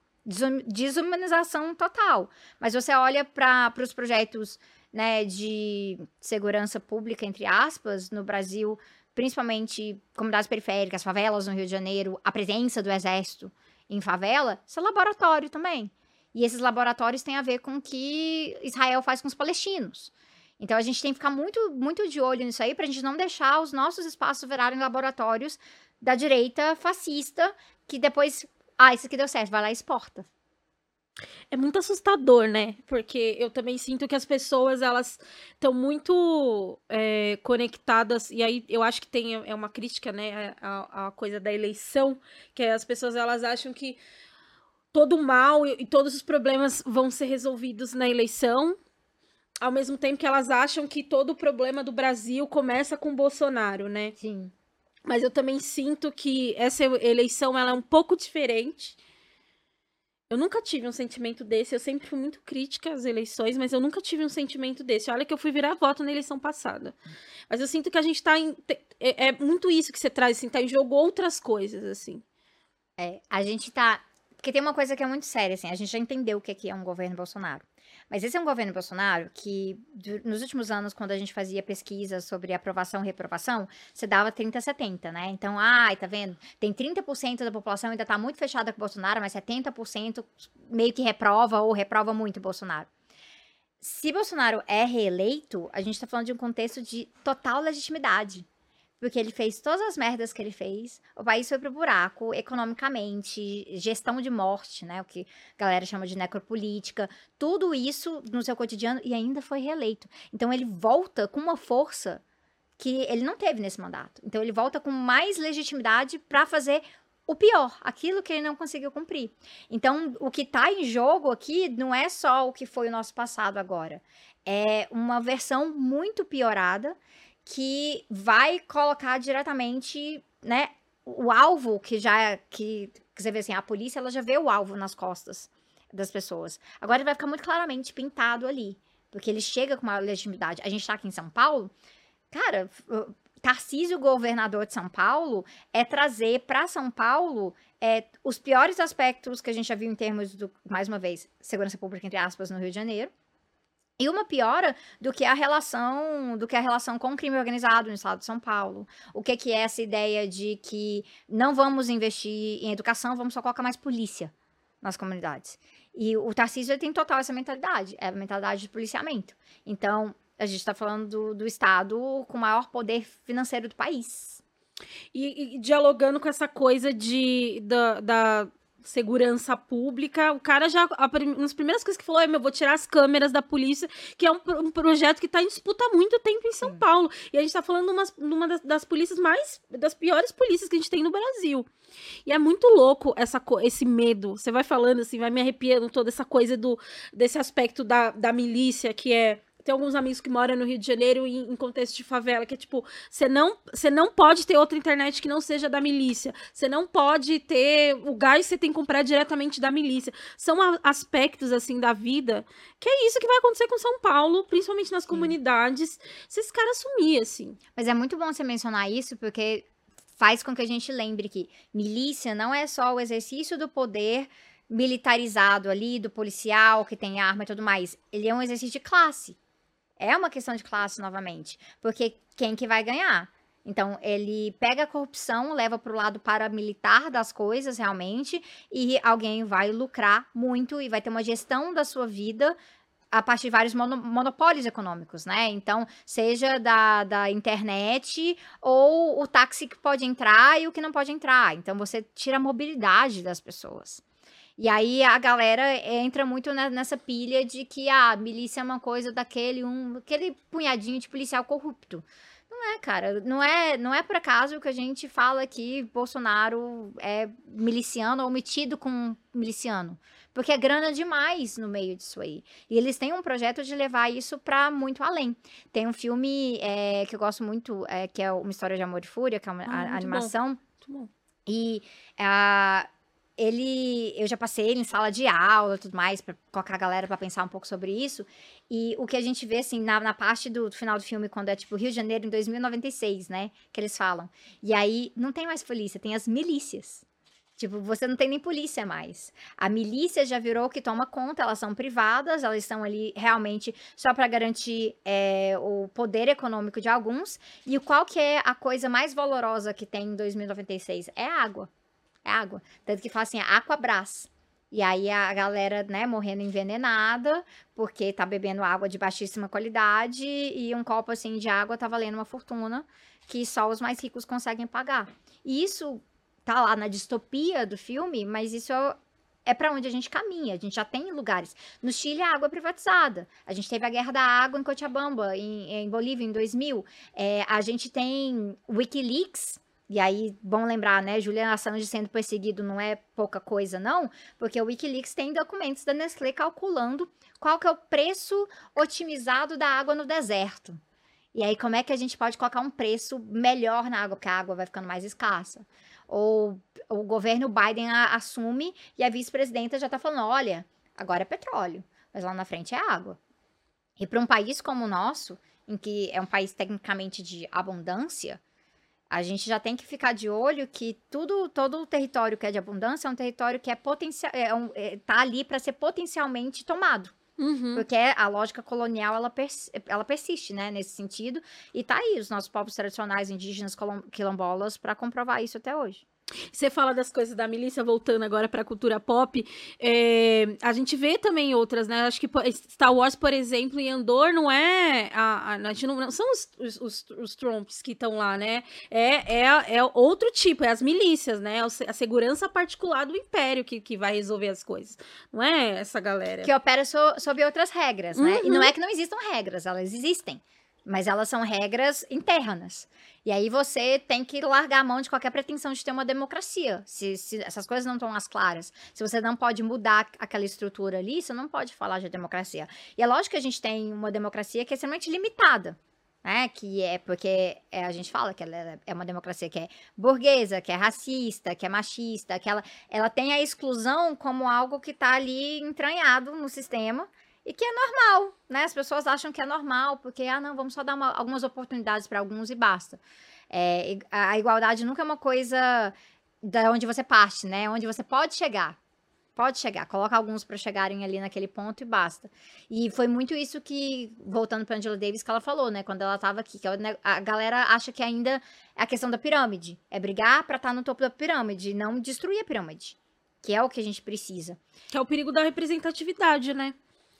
Desumanização total. Mas você olha para os projetos né, de segurança pública, entre aspas, no Brasil, principalmente comunidades periféricas, favelas no Rio de Janeiro, a presença do exército em favela, isso é laboratório também. E esses laboratórios têm a ver com o que Israel faz com os palestinos. Então a gente tem que ficar muito, muito de olho nisso aí para a gente não deixar os nossos espaços virarem laboratórios da direita fascista, que depois, ah, isso aqui deu certo, vai lá e exporta. É muito assustador, né? Porque eu também sinto que as pessoas, elas estão muito é, conectadas, e aí eu acho que tem, é uma crítica, né, a, a coisa da eleição, que é as pessoas, elas acham que todo o mal e, e todos os problemas vão ser resolvidos na eleição, ao mesmo tempo que elas acham que todo o problema do Brasil começa com Bolsonaro, né? Sim. Mas eu também sinto que essa eleição, ela é um pouco diferente, eu nunca tive um sentimento desse. Eu sempre fui muito crítica às eleições, mas eu nunca tive um sentimento desse. Olha que eu fui virar voto na eleição passada. Mas eu sinto que a gente tá em. É, é muito isso que você traz, assim, tá em jogo outras coisas, assim. É, a gente tá. Porque tem uma coisa que é muito séria, assim, a gente já entendeu o que é um governo Bolsonaro. Mas esse é um governo Bolsonaro que, nos últimos anos, quando a gente fazia pesquisa sobre aprovação e reprovação, você dava 30 a 70, né? Então, ai, tá vendo? Tem 30% da população ainda tá muito fechada com o Bolsonaro, mas 70% meio que reprova ou reprova muito o Bolsonaro. Se Bolsonaro é reeleito, a gente tá falando de um contexto de total legitimidade. Porque ele fez todas as merdas que ele fez. O país foi pro buraco, economicamente, gestão de morte, né? O que a galera chama de necropolítica. Tudo isso no seu cotidiano e ainda foi reeleito. Então ele volta com uma força que ele não teve nesse mandato. Então ele volta com mais legitimidade para fazer o pior, aquilo que ele não conseguiu cumprir. Então, o que está em jogo aqui não é só o que foi o nosso passado agora. É uma versão muito piorada que vai colocar diretamente, né, o alvo que já é, que, que você vê assim, a polícia ela já vê o alvo nas costas das pessoas. Agora vai ficar muito claramente pintado ali, porque ele chega com uma legitimidade. A gente tá aqui em São Paulo, cara, Tarcísio, governador de São Paulo, é trazer para São Paulo é, os piores aspectos que a gente já viu em termos do, mais uma vez, segurança pública, entre aspas, no Rio de Janeiro, e uma piora do que a relação, do que a relação com o crime organizado no estado de São Paulo. O que, que é essa ideia de que não vamos investir em educação, vamos só colocar mais polícia nas comunidades. E o Tarcísio tem total essa mentalidade, é a mentalidade de policiamento. Então, a gente está falando do, do estado com o maior poder financeiro do país. E, e, dialogando com essa coisa de da, da, segurança pública, o cara já, a, uma das primeiras coisas que falou é, meu, vou tirar as câmeras da polícia, que é um, um projeto que está em disputa há muito tempo em São Sim. Paulo. E a gente está falando de uma das, das polícias mais, das piores polícias que a gente tem no Brasil. E é muito louco essa, esse medo. Você vai falando assim, vai me arrepiando toda essa coisa do, desse aspecto da, da milícia, que é tem alguns amigos que moram no Rio de Janeiro em, em contexto de favela, que é tipo, você não, você não pode ter outra internet que não seja da milícia. Você não pode ter o gás você tem que comprar diretamente da milícia. São a, aspectos assim da vida que é isso que vai acontecer com São Paulo, principalmente nas Sim. comunidades, se esse cara sumir assim. Mas é muito bom você mencionar isso porque faz com que a gente lembre que milícia não é só o exercício do poder militarizado ali, do policial que tem arma e tudo mais. Ele é um exercício de classe. É uma questão de classe novamente, porque quem que vai ganhar? Então, ele pega a corrupção, leva para o lado paramilitar das coisas, realmente, e alguém vai lucrar muito e vai ter uma gestão da sua vida a partir de vários mono, monopólios econômicos, né? Então, seja da, da internet ou o táxi que pode entrar e o que não pode entrar. Então, você tira a mobilidade das pessoas. E aí a galera entra muito nessa pilha de que a ah, milícia é uma coisa daquele um, aquele punhadinho de policial corrupto. Não é, cara. Não é, não é por acaso que a gente fala que Bolsonaro é miliciano ou metido com miliciano. Porque é grana demais no meio disso aí. E eles têm um projeto de levar isso para muito além. Tem um filme é, que eu gosto muito, é, que é Uma História de Amor e Fúria, que é uma ah, a, animação. Bom. Muito bom. E a, ele, eu já passei ele em sala de aula tudo mais, para colocar a galera para pensar um pouco sobre isso. E o que a gente vê, assim, na, na parte do, do, final do filme, quando é tipo Rio de Janeiro em 2096, né? Que eles falam. E aí não tem mais polícia, tem as milícias. Tipo, você não tem nem polícia mais. A milícia já virou que toma conta, elas são privadas, elas estão ali realmente só para garantir é, o poder econômico de alguns. E qual que é a coisa mais valorosa que tem em 2096? É a água é água. Tanto que fala assim, Aquabras. E aí a galera, né, morrendo envenenada, porque tá bebendo água de baixíssima qualidade e um copo assim de água tá valendo uma fortuna que só os mais ricos conseguem pagar. E isso tá lá na distopia do filme, mas isso é, para onde a gente caminha. A gente já tem lugares. No Chile, a água é privatizada. A gente teve a guerra da água em Cochabamba, em, em Bolívia, em 2000. É, a gente tem Wikileaks, e aí, bom lembrar, né? Julian Assange sendo perseguido não é pouca coisa, não, porque o Wikileaks tem documentos da Nestlé calculando qual que é o preço otimizado da água no deserto. E aí, como é que a gente pode colocar um preço melhor na água, porque a água vai ficando mais escassa? Ou o governo Biden a, assume e a vice-presidenta já está falando: olha, agora é petróleo, mas lá na frente é água. E para um país como o nosso, em que é um país tecnicamente de abundância, a gente já tem que ficar de olho que tudo, todo o território que é de abundância é um território que é potencial, é um, é, tá ali para ser potencialmente tomado. Uhum. Porque a lógica colonial, ela, pers ela persiste, né, nesse sentido. E tá aí os nossos povos tradicionais indígenas quilombolas para comprovar isso até hoje. Você fala das coisas da milícia, voltando agora para a cultura pop. É, a gente vê também outras, né? Acho que Star Wars, por exemplo, em Andor não é. A, a, a gente não, não são os, os, os, os Trumps que estão lá, né? É, é, é outro tipo, é as milícias, né? A segurança particular do Império que, que vai resolver as coisas. Não é essa galera. Que opera so, sob outras regras, né? Uhum. E não é que não existam regras, elas existem. Mas elas são regras internas. E aí você tem que largar a mão de qualquer pretensão de ter uma democracia. Se, se essas coisas não estão as claras, se você não pode mudar aquela estrutura ali, você não pode falar de democracia. E é lógico que a gente tem uma democracia que é extremamente limitada. Né, que é porque é, a gente fala que ela é uma democracia que é burguesa, que é racista, que é machista, que ela, ela tem a exclusão como algo que está ali entranhado no sistema e que é normal, né? As pessoas acham que é normal, porque, ah, não, vamos só dar uma, algumas oportunidades para alguns e basta. É, a igualdade nunca é uma coisa da onde você parte, né? Onde você pode chegar. Pode chegar, coloca alguns para chegarem ali naquele ponto e basta. E foi muito isso que, voltando para Angela Davis, que ela falou, né? Quando ela estava aqui, que a galera acha que ainda é a questão da pirâmide. É brigar para estar tá no topo da pirâmide, não destruir a pirâmide. Que é o que a gente precisa. Que é o perigo da representatividade, né?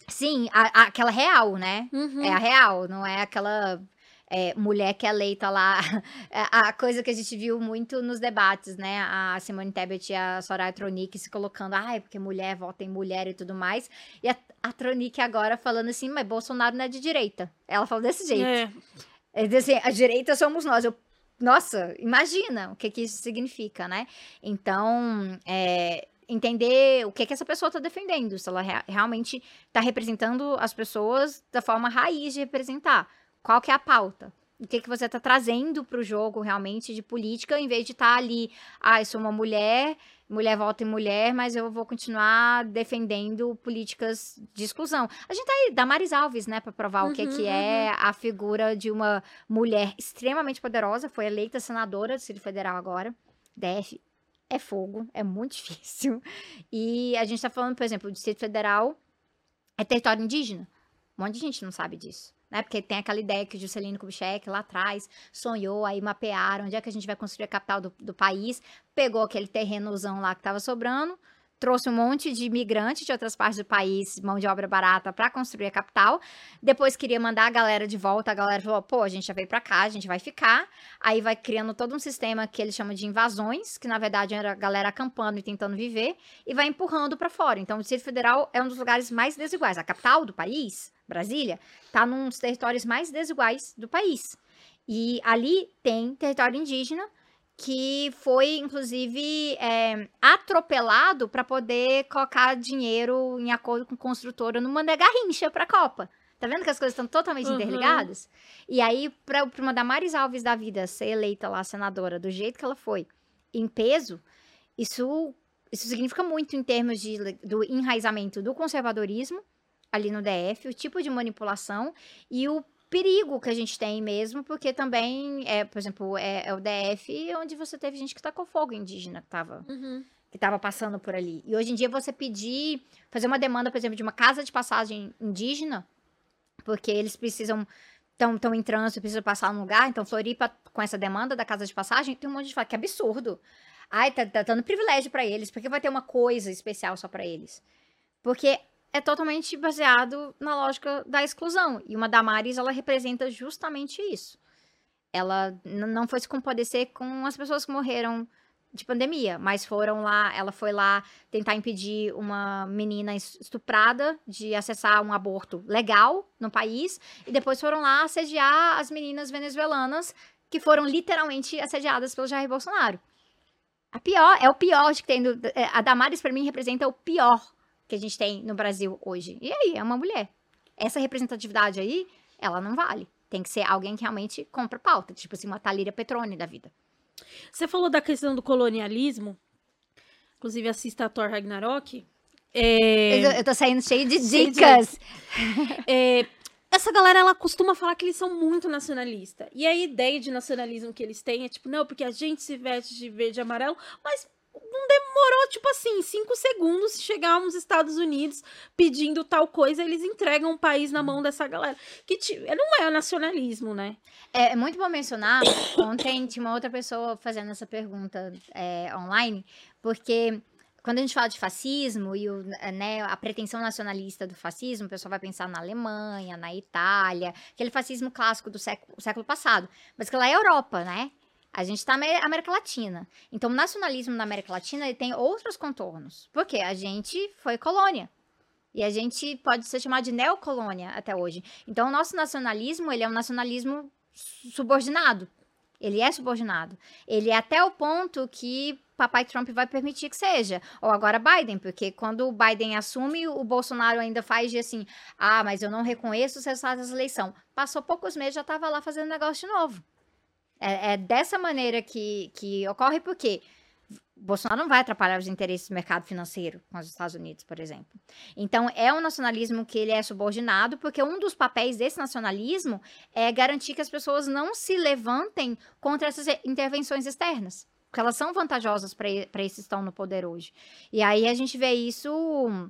Sim, a, a, aquela real, né? Uhum. É a real, não é aquela é, mulher que é eleita lá. É, a coisa que a gente viu muito nos debates, né? A Simone Tebet e a Soraya Tronic se colocando, ai, ah, porque mulher vota em mulher e tudo mais. E a, a Tronic agora falando assim, mas Bolsonaro não é de direita. Ela falou desse jeito. É. é assim, a direita somos nós. Eu, nossa, imagina o que, que isso significa, né? Então, é, entender o que, que essa pessoa está defendendo, se ela rea realmente está representando as pessoas da forma raiz de representar. Qual que é a pauta? O que, que você está trazendo para o jogo realmente de política, em vez de estar tá ali, ah, eu sou uma mulher, mulher vota em mulher, mas eu vou continuar defendendo políticas de exclusão. A gente tá aí, Damaris Alves, né, para provar uhum, o que, que uhum. é a figura de uma mulher extremamente poderosa, foi eleita senadora do Distrito Federal agora, DF, é fogo, é muito difícil. E a gente tá falando, por exemplo, o Distrito Federal é território indígena. Um monte de gente não sabe disso. Né? Porque tem aquela ideia que o Juscelino Kubitschek lá atrás sonhou, aí mapearam onde é que a gente vai construir a capital do, do país, pegou aquele terrenozão lá que estava sobrando, trouxe um monte de imigrantes de outras partes do país, mão de obra barata, para construir a capital. Depois queria mandar a galera de volta. A galera falou: pô, a gente já veio para cá, a gente vai ficar. Aí vai criando todo um sistema que eles chamam de invasões, que na verdade era a galera acampando e tentando viver, e vai empurrando para fora. Então, o Distrito Federal é um dos lugares mais desiguais. A capital do país, Brasília, está num dos territórios mais desiguais do país. E ali tem território indígena que foi, inclusive, é, atropelado para poder colocar dinheiro em acordo com construtora numa garrincha para a Copa. Tá vendo que as coisas estão totalmente uhum. interligadas? E aí, para uma Damares Alves da vida ser eleita lá senadora do jeito que ela foi, em peso, isso, isso significa muito em termos de, do enraizamento do conservadorismo ali no DF, o tipo de manipulação e o perigo que a gente tem mesmo, porque também, é, por exemplo, é, é o DF onde você teve gente que tacou fogo indígena, que tava, uhum. que tava passando por ali. E hoje em dia você pedir, fazer uma demanda, por exemplo, de uma casa de passagem indígena, porque eles precisam estão tão em trânsito, precisam passar num lugar. Então, Floripa, com essa demanda da casa de passagem, tem um monte de fala que é absurdo. Ai, tá, tá dando privilégio para eles, porque vai ter uma coisa especial só para eles. Porque é totalmente baseado na lógica da exclusão. E uma Damares, ela representa justamente isso. Ela não foi se compadecer com as pessoas que morreram de pandemia, mas foram lá, ela foi lá tentar impedir uma menina estuprada de acessar um aborto legal no país, e depois foram lá assediar as meninas venezuelanas que foram literalmente assediadas pelo Jair Bolsonaro. A pior, é o pior de que tem. É, a Damares, para mim, representa o pior que a gente tem no Brasil hoje. E aí, é uma mulher. Essa representatividade aí, ela não vale. Tem que ser alguém que realmente compra pauta, tipo assim, uma Talíria Petrone da vida. Você falou da questão do colonialismo. Inclusive, assista a Thor Ragnarok. É... Eu, eu tô saindo cheio de dicas. é, essa galera, ela costuma falar que eles são muito nacionalistas. E a ideia de nacionalismo que eles têm é tipo, não, porque a gente se veste de verde e amarelo, mas não demorou, tipo assim, cinco segundos se chegar aos Estados Unidos pedindo tal coisa, eles entregam o país na mão dessa galera. Que não é o nacionalismo, né? É, é muito bom mencionar. Ontem tinha uma outra pessoa fazendo essa pergunta é, online, porque quando a gente fala de fascismo e o, né, a pretensão nacionalista do fascismo, o pessoal vai pensar na Alemanha, na Itália, aquele fascismo clássico do século, século passado. Mas que lá é Europa, né? A gente está na América Latina. Então, o nacionalismo na América Latina ele tem outros contornos. Porque a gente foi colônia. E a gente pode ser chamado de neocolônia até hoje. Então, o nosso nacionalismo, ele é um nacionalismo subordinado. Ele é subordinado. Ele é até o ponto que papai Trump vai permitir que seja. Ou agora Biden, porque quando o Biden assume, o Bolsonaro ainda faz de assim, ah, mas eu não reconheço os resultados da eleição. Passou poucos meses, já estava lá fazendo negócio de novo. É, é dessa maneira que, que ocorre, porque Bolsonaro não vai atrapalhar os interesses do mercado financeiro com os Estados Unidos, por exemplo. Então, é um nacionalismo que ele é subordinado, porque um dos papéis desse nacionalismo é garantir que as pessoas não se levantem contra essas intervenções externas, porque elas são vantajosas para esses que estão no poder hoje. E aí a gente vê isso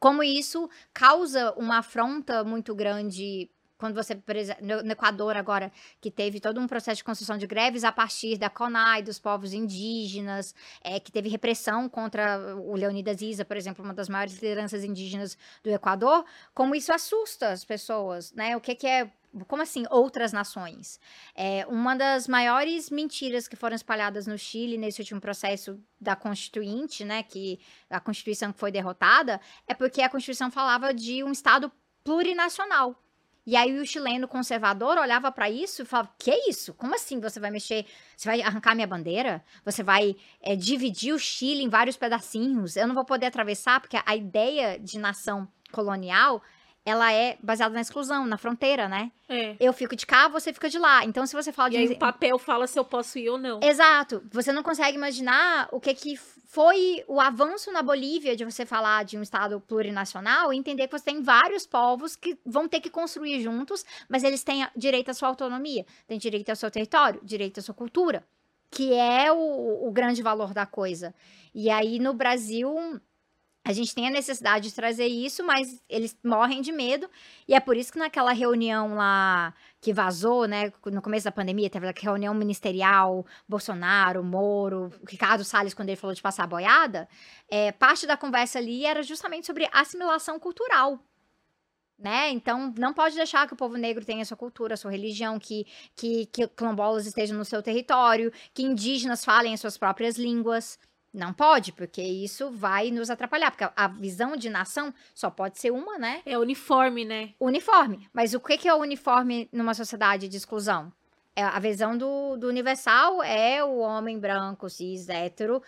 como isso causa uma afronta muito grande quando você, exemplo, no, Equador agora, que teve todo um processo de construção de greves a partir da CONAI, dos povos indígenas, é, que teve repressão contra o Leonidas Isa, por exemplo, uma das maiores lideranças indígenas do Equador, como isso assusta as pessoas, né? O que, que é como assim outras nações? É, uma das maiores mentiras que foram espalhadas no Chile nesse último processo da Constituinte, né, que a Constituição foi derrotada, é porque a Constituição falava de um Estado plurinacional. E aí o chileno conservador olhava para isso e falava: "Que isso? Como assim você vai mexer? Você vai arrancar minha bandeira? Você vai é, dividir o Chile em vários pedacinhos? Eu não vou poder atravessar porque a ideia de nação colonial ela é baseada na exclusão, na fronteira, né? É. Eu fico de cá, você fica de lá. Então, se você fala de. E aí, o papel fala se eu posso ir ou não. Exato. Você não consegue imaginar o que, que foi o avanço na Bolívia de você falar de um Estado plurinacional e entender que você tem vários povos que vão ter que construir juntos, mas eles têm direito à sua autonomia, têm direito ao seu território, direito à sua cultura, que é o, o grande valor da coisa. E aí, no Brasil A gente tem a necessidade de trazer isso, mas eles morrem de medo. E é por isso que naquela reunião lá que vazou, né, no começo da pandemia, teve aquela reunião ministerial, Bolsonaro, Moro, Ricardo Salles, quando ele falou de passar a boiada, é, parte da conversa ali era justamente sobre assimilação cultural. Né? Então, não pode deixar que o povo negro tenha sua cultura, sua religião, que, que, que quilombolas estejam no seu território, que indígenas falem as suas próprias línguas. Não pode, porque isso vai nos atrapalhar, porque a visão de nação só pode ser uma, né? É uniforme, né? Uniforme. Mas o que é o uniforme numa sociedade de exclusão? É a visão do, do universal é o homem branco, cis, hétero,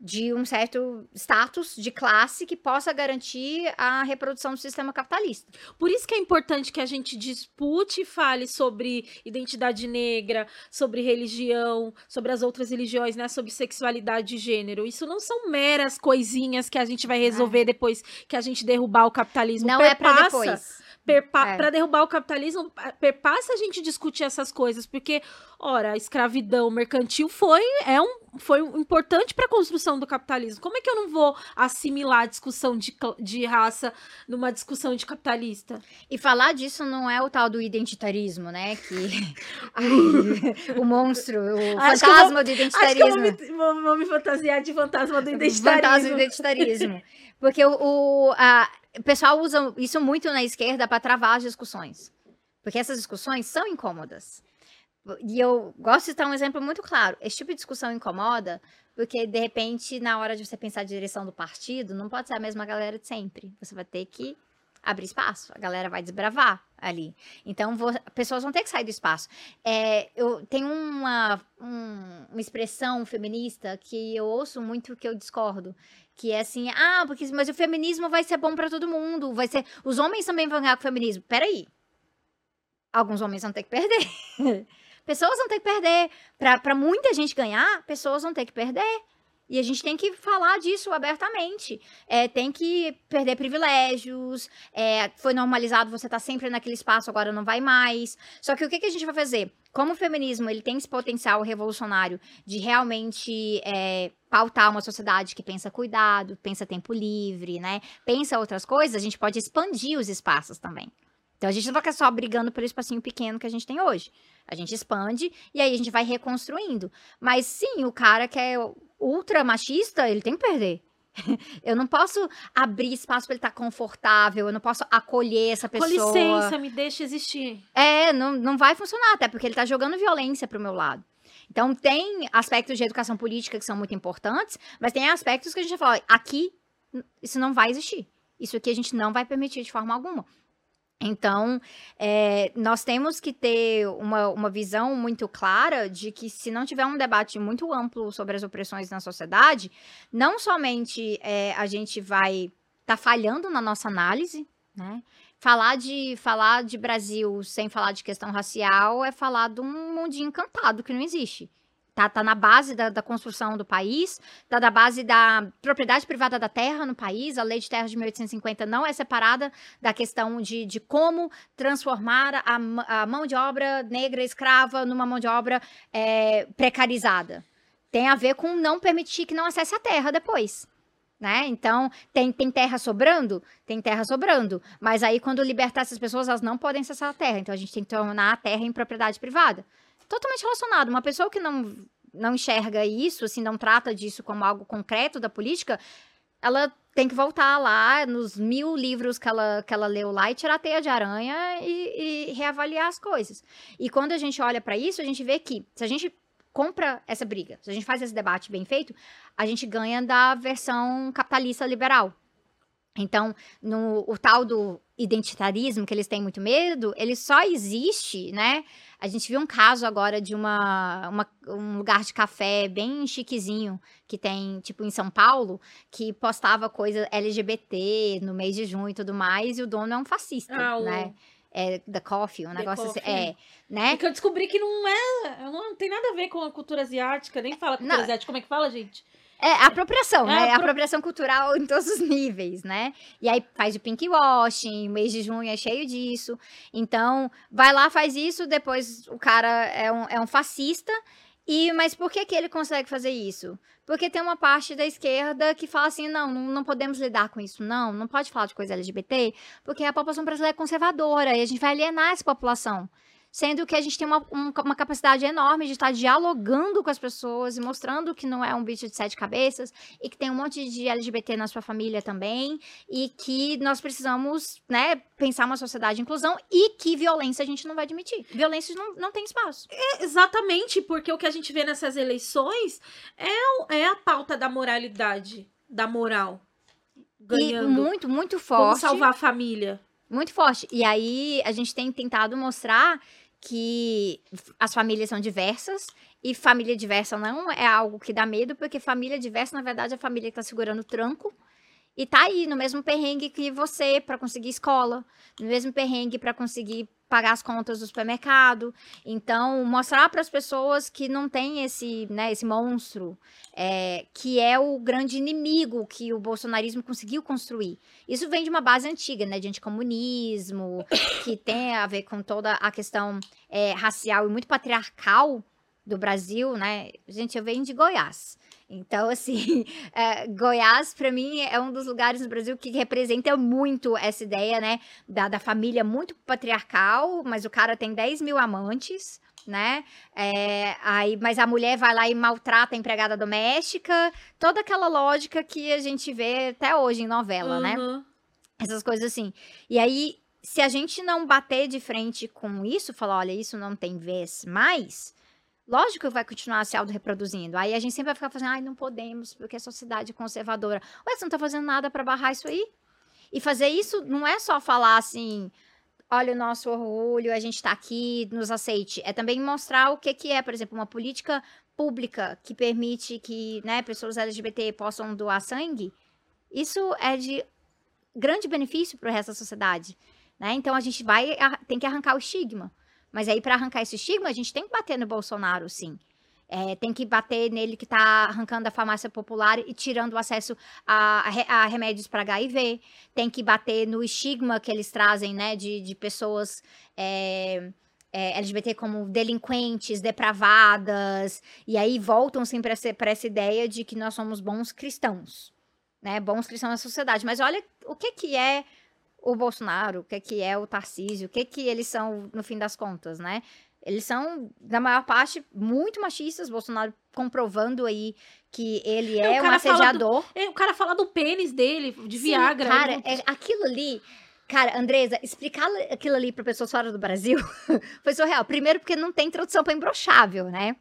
de um certo status de classe que possa garantir a reprodução do sistema capitalista. Por isso que é importante que a gente dispute e fale sobre identidade negra, sobre religião, sobre as outras religiões, né, sobre sexualidade e gênero. Isso não são meras coisinhas que a gente vai resolver é. depois que a gente derrubar o capitalismo. Não Perpassa. é para depois é. para derrubar o capitalismo, perpassa a gente discutir essas coisas, porque, ora, a escravidão mercantil foi, é um, foi importante para a construção do capitalismo. Como é que eu não vou assimilar a discussão de, de raça numa discussão de capitalista? E falar disso não é o tal do identitarismo, né? Que Ai, o monstro, o acho fantasma vou, do identitarismo. Acho que eu vou me, vou me fantasiar de fantasma do identitarismo. Fantasma do identitarismo. Porque o, o a, o pessoal usa isso muito na esquerda para travar as discussões. Porque essas discussões são incômodas. E eu gosto de dar um exemplo muito claro. Esse tipo de discussão incomoda porque, de repente, na hora de você pensar a direção do partido, não pode ser a mesma galera de sempre. Você vai ter que abrir espaço. A galera vai desbravar ali. Então, vou, pessoas vão ter que sair do espaço. É, eu tenho uma, um, uma expressão feminista que eu ouço muito que eu discordo, que é assim, ah, porque mas o feminismo vai ser bom para todo mundo, vai ser, os homens também vão ganhar com o feminismo. Peraí. Alguns homens vão ter que perder. pessoas vão ter que perder. Para muita gente ganhar, pessoas vão ter que perder. E a gente tem que falar disso abertamente. É, tem que perder privilégios. É, foi normalizado você tá sempre naquele espaço, agora não vai mais. Só que o que, que a gente vai fazer? Como o feminismo ele tem esse potencial revolucionário de realmente é, pautar uma sociedade que pensa cuidado, pensa tempo livre, né? Pensa outras coisas, a gente pode expandir os espaços também. Então a gente não vai ficar só brigando pelo espacinho pequeno que a gente tem hoje. A gente expande e aí a gente vai reconstruindo. Mas sim, o cara que é ultra machista, ele tem que perder. Eu não posso abrir espaço para ele estar tá confortável, eu não posso acolher essa pessoa. Com licença, me deixa existir. É, não, não vai funcionar, até porque ele está jogando violência pro meu lado. Então, tem aspectos de educação política que são muito importantes, mas tem aspectos que a gente fala, aqui isso não vai existir. Isso aqui a gente não vai permitir de forma alguma. Então, é, nós temos que ter uma, uma visão muito clara de que, se não tiver um debate muito amplo sobre as opressões na sociedade, não somente é, a gente vai estar tá falhando na nossa análise, né? Falar de, falar de Brasil sem falar de questão racial é falar de um mundinho encantado que não existe. Tá, tá na base da, da, construção do país, tá na base da propriedade privada da terra no país. A lei de terras de 1850 não é separada da questão de, de como transformar a, a mão de obra negra escrava numa mão de obra é, precarizada. Tem a ver com não permitir que não acesse a terra depois. Né? Então, tem, tem terra sobrando? Tem terra sobrando. Mas aí, quando libertar essas pessoas, elas não podem acessar a terra. Então, a gente tem que tornar a terra em propriedade privada totalmente relacionado. Uma pessoa que não, não enxerga isso, assim, não trata disso como algo concreto da política, ela tem que voltar lá nos mil livros que ela, que ela leu lá e tirar a teia de aranha e, e reavaliar as coisas. E quando a gente olha para isso, a gente vê que se a gente compra essa briga, se a gente faz esse debate bem feito, a gente ganha da versão capitalista liberal. Então, no, o tal do identitarismo, que eles têm muito medo, ele só existe, né? A gente viu um caso agora de uma, uma, um lugar de café bem chiquezinho, que tem, tipo, em São Paulo, que postava coisa LGBT no mês de junho e tudo mais, e o dono é um fascista, ah, né? É, da Coffee, um The negócio assim, coffee. assim. É, né? Porque eu descobri que não é. Não, não tem nada a ver com a cultura asiática, nem fala cultura não. asiática. Como é que fala, gente? É, apropriação, é, né? Apro... Apropriação cultural em todos os níveis, né? E aí faz o pink washing, mês de junho é cheio disso. Então, vai lá, faz isso, depois o cara é um, é um fascista. E, mas por que, que ele consegue fazer isso? Porque tem uma parte da esquerda que fala assim: não, não, não podemos lidar com isso, não, não pode falar de coisa LGBT, porque a população brasileira é conservadora e a gente vai alienar essa população sendo que a gente tem uma, um, uma capacidade enorme de estar dialogando com as pessoas e mostrando que não é um bicho de sete cabeças e que tem um monte de LGBT na sua família também e que nós precisamos, né, pensar uma sociedade de inclusão e que violência a gente não vai admitir. Violência não, não tem espaço. É, exatamente, porque o que a gente vê nessas eleições é, é a pauta da moralidade, da moral. Ganhando. E muito, muito forte. Como salvar a família. Muito forte. E aí a gente tem tentado mostrar que as famílias são diversas e família diversa não é algo que dá medo, porque família diversa, na verdade, é a família que está segurando o tranco e tá aí no mesmo perrengue que você para conseguir escola, no mesmo perrengue para conseguir pagar as contas do supermercado. Então, mostrar para as pessoas que não tem esse, né, esse monstro, é, que é o grande inimigo que o bolsonarismo conseguiu construir. Isso vem de uma base antiga, né, de anticomunismo, que tem a ver com toda a questão é, racial e muito patriarcal do Brasil, né? Gente, eu venho de Goiás. Então, assim, é, Goiás, para mim, é um dos lugares no Brasil que representa muito essa ideia, né? Da, da família muito patriarcal, mas o cara tem 10 mil amantes, né? É, aí, mas a mulher vai lá e maltrata a empregada doméstica, toda aquela lógica que a gente vê até hoje em novela, uhum. né? Essas coisas assim. E aí, se a gente não bater de frente com isso, falar, olha, isso não tem vez mais, Lógico que vai continuar se auto-reproduzindo. Aí a gente sempre vai ficar fazendo, ai, não podemos, porque a sociedade é conservadora. Ué, você não tá fazendo nada para barrar isso aí? E fazer isso não é só falar assim, olha o nosso orgulho, a gente tá aqui, nos aceite. É também mostrar o que, que é, por exemplo, uma política pública que permite que né, pessoas LGBT possam doar sangue. Isso é de grande benefício para o resto da sociedade. Né? Então a gente vai tem que arrancar o estigma. Mas aí, para arrancar esse estigma, a gente tem que bater no Bolsonaro, sim. É, tem que bater nele que está arrancando a farmácia popular e tirando o acesso a, a remédios para HIV. Tem que bater no estigma que eles trazem, né, de, de pessoas é, é, LGBT como delinquentes, depravadas. E aí voltam sempre para essa ideia de que nós somos bons cristãos, né, bons cristãos na sociedade. Mas olha o que, que é o Bolsonaro, o que, que é o Tarcísio, o que, que eles são, no fim das contas, né? Eles são, na maior parte, muito machistas. Bolsonaro comprovando aí que ele é, é um assediador. Do, é, o cara fala do pênis dele, de Sim, Viagra. Cara, não... é, aquilo ali. Cara, Andresa, explicar aquilo ali para pessoas fora do Brasil foi surreal. Primeiro, porque não tem tradução para imbrochável, né?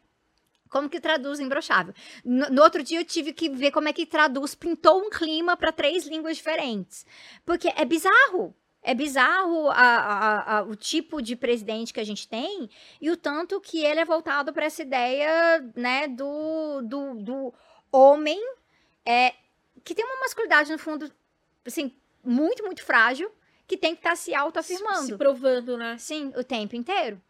Como que traduz imbrochável? No, no, outro dia eu tive que ver como é que traduz, pintou um clima para três línguas diferentes. Porque é bizarro. É bizarro a, a, a, o tipo de presidente que a gente tem e o tanto que ele é voltado para essa ideia, né, do, do, do homem é, que tem uma masculinidade, no fundo, assim, muito, muito frágil, que tem que estar tá se autoafirmando. Se, se provando, né? Sim, o tempo inteiro.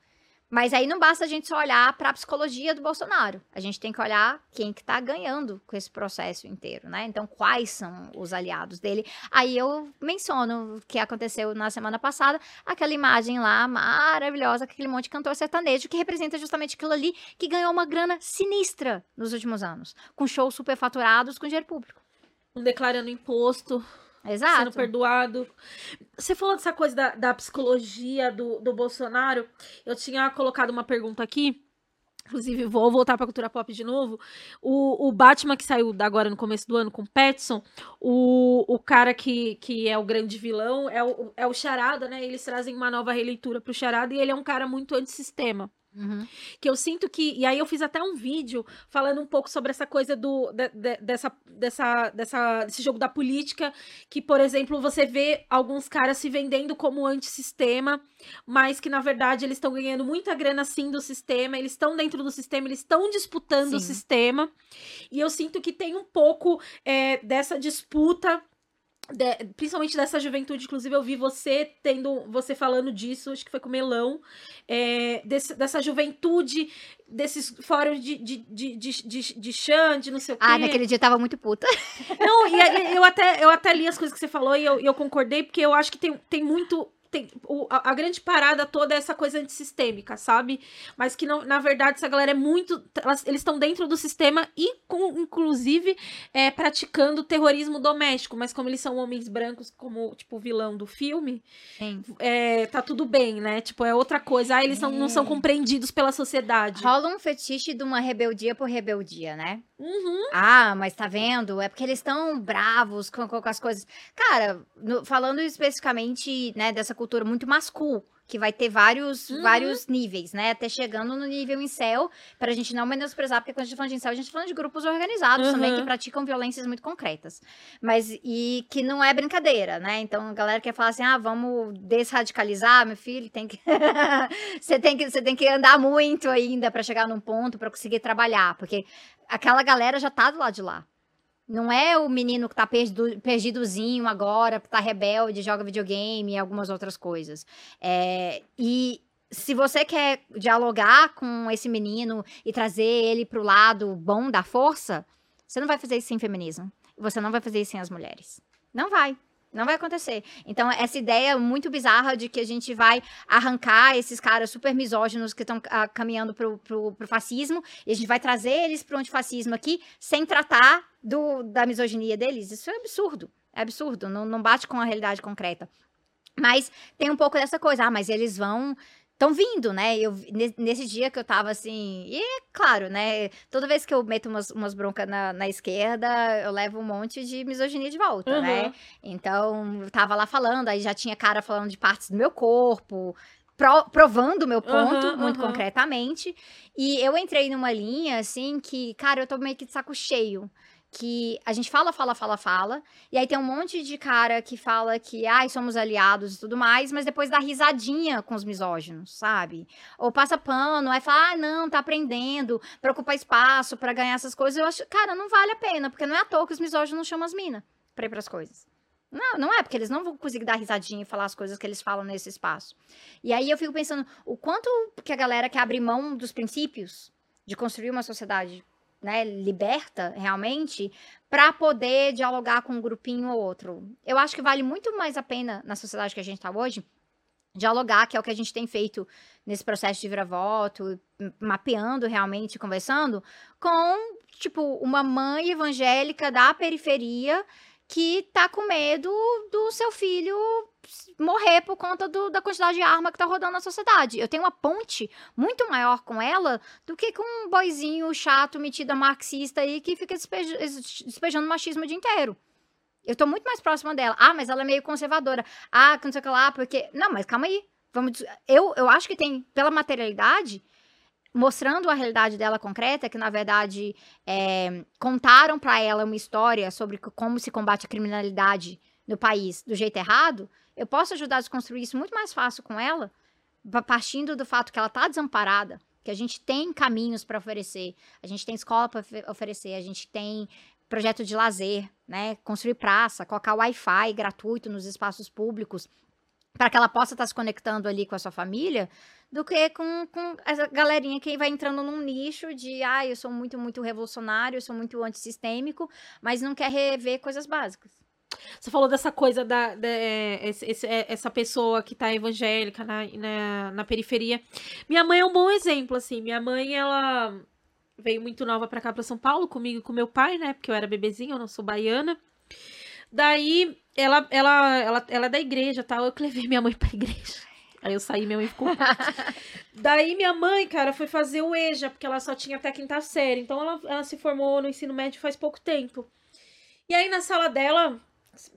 Mas aí não basta a gente só olhar para a psicologia do Bolsonaro. A gente tem que olhar quem que está ganhando com esse processo inteiro, né? Então, quais são os aliados dele? Aí eu menciono o que aconteceu na semana passada, aquela imagem lá maravilhosa, aquele monte de cantor sertanejo que representa justamente aquilo ali que ganhou uma grana sinistra nos últimos anos, com shows superfaturados com dinheiro público. Declarando imposto, Exato. sendo perdoado. Você falou dessa coisa da, da psicologia do, do Bolsonaro. Eu tinha colocado uma pergunta aqui. Inclusive, vou voltar pra cultura pop de novo. O, o Batman que saiu agora no começo do ano com o Petson, o, o cara que, que é o grande vilão é o, é o Charada, né? Eles trazem uma nova releitura pro Charada e ele é um cara muito antissistema. Uhum. Que eu sinto que. E aí eu fiz até um vídeo falando um pouco sobre essa coisa do de, de, dessa, dessa, dessa, desse jogo da política. Que, por exemplo, você vê alguns caras se vendendo como antissistema, mas que, na verdade, eles estão ganhando muita grana sim do sistema, eles estão dentro do sistema, eles estão disputando sim. o sistema. E eu sinto que tem um pouco é, dessa disputa de, principalmente dessa juventude, inclusive eu vi você tendo, você falando disso, acho que foi com o Melão, é, desse, dessa juventude, desses fóruns de, de, de, de, de, de Xande, não sei o quê. Ah, naquele dia eu tava muito puta. Não, e eu até, eu até li as coisas que você falou e eu, eu concordei, porque eu acho que tem, tem muito tem o, a, a, grande parada toda é essa coisa antissistêmica, sabe? Mas que não, na verdade essa galera é muito. Elas, eles estão dentro do sistema e, com, inclusive, é, praticando terrorismo doméstico. Mas como eles são homens brancos, como, tipo, o vilão do filme, é, tá tudo bem, né? Tipo, é outra coisa. Ah, eles não, não são é. compreendidos pela sociedade. Rola um fetiche de uma rebeldia por rebeldia, né? Uhum. Ah, mas tá vendo? É porque eles estão bravos com, com, as coisas. Cara, no, falando especificamente, né, dessa cultura muito mascul, que vai ter vários, uhum. vários níveis, né? Até chegando no nível incel, pra gente não menosprezar, porque quando a gente fala de incel, a gente tá falando de grupos organizados uhum. também que praticam violências muito concretas. Mas, e que não é brincadeira, né? Então, a galera quer falar assim, ah, vamos desradicalizar, meu filho, tem que... você, tem que você tem que andar muito ainda para chegar num ponto, para conseguir trabalhar, porque aquela galera já tá do lado de lá. Não é o menino que tá perdido, perdidozinho agora, que tá rebelde, joga videogame e algumas outras coisas. É, e se você quer dialogar com esse menino e trazer ele pro lado bom da força, você não vai fazer isso sem feminismo. Você não vai fazer isso sem as mulheres. Não vai. Não vai acontecer. Então, essa ideia muito bizarra de que a gente vai arrancar esses caras super misóginos que estão ah, caminhando pro, pro, pro, fascismo e a gente vai trazer eles pro antifascismo aqui sem tratar do, da misoginia deles, isso é absurdo. É absurdo. Não, não bate com a realidade concreta. Mas tem um pouco dessa coisa. Ah, mas eles vão estão vindo, né? Eu, nesse dia que eu tava assim. E é claro, né? Toda vez que eu meto umas, umas broncas na, na esquerda, eu levo um monte de misoginia de volta, uhum. né? Então, eu tava lá falando, aí já tinha cara falando de partes do meu corpo. Pro, provando o meu ponto, uhum, muito uhum. concretamente. E eu entrei numa linha, assim, que, cara, eu tô meio que de saco cheio que a gente fala, fala, fala, fala, e aí tem um monte de cara que fala que, ai, somos aliados e tudo mais, mas depois dá risadinha com os misóginos, sabe? Ou passa pano, aí fala, ah, não, tá aprendendo, pra ocupar espaço, para ganhar essas coisas. Eu acho, cara, não vale a pena, porque não é à toa que os misóginos chamam as minas pra ir pras coisas. Não, não é, porque eles não vão conseguir dar risadinha e falar as coisas que eles falam nesse espaço. E aí eu fico pensando, o quanto que a galera quer abrir mão dos princípios de construir uma sociedade né, liberta realmente para poder dialogar com um grupinho ou outro. Eu acho que vale muito mais a pena na sociedade que a gente está hoje dialogar, que é o que a gente tem feito nesse processo de vira-voto, mapeando realmente, conversando com tipo uma mãe evangélica da periferia que tá com medo do seu filho morrer por conta do, da quantidade de arma que tá rodando na sociedade. Eu tenho uma ponte muito maior com ela do que com um boizinho chato, metido marxista aí, que fica despeja, despejando machismo o dia inteiro. Eu tô muito mais próxima dela. Ah, mas ela é meio conservadora. Ah, que não sei o que lá, porque. Não, mas calma aí. Vamos. Eu, eu acho que tem, pela materialidade, mostrando a realidade dela concreta, que na verdade é, contaram para ela uma história sobre como se combate a criminalidade no país do jeito errado, eu posso ajudar a desconstruir isso muito mais fácil com ela, partindo do fato que ela está desamparada, que a gente tem caminhos para oferecer, a gente tem escola para oferecer, a gente tem projeto de lazer, né? Construir praça, colocar Wi-Fi gratuito nos espaços públicos, para que ela possa estar tá se conectando ali com a sua família, do que com, com essa galerinha que vai entrando num nicho de, ah, eu sou muito, muito revolucionário, eu sou muito antissistêmico, mas não quer rever coisas básicas. Você falou dessa coisa da, da esse, é, essa pessoa que tá evangélica na, na, na, periferia. Minha mãe é um bom exemplo, assim. Minha mãe, ela veio muito nova pra cá, pra São Paulo, comigo e com meu pai, né? Porque eu era bebezinha, eu não sou baiana. Daí, ela, ela, ela, ela é da igreja, tal. Tá? Eu que levei minha mãe pra igreja. Aí eu saí, minha mãe ficou. Daí minha mãe, cara, foi fazer o EJA, porque ela só tinha até quinta série. Então ela, ela se formou no ensino médio faz pouco tempo. E aí na sala dela,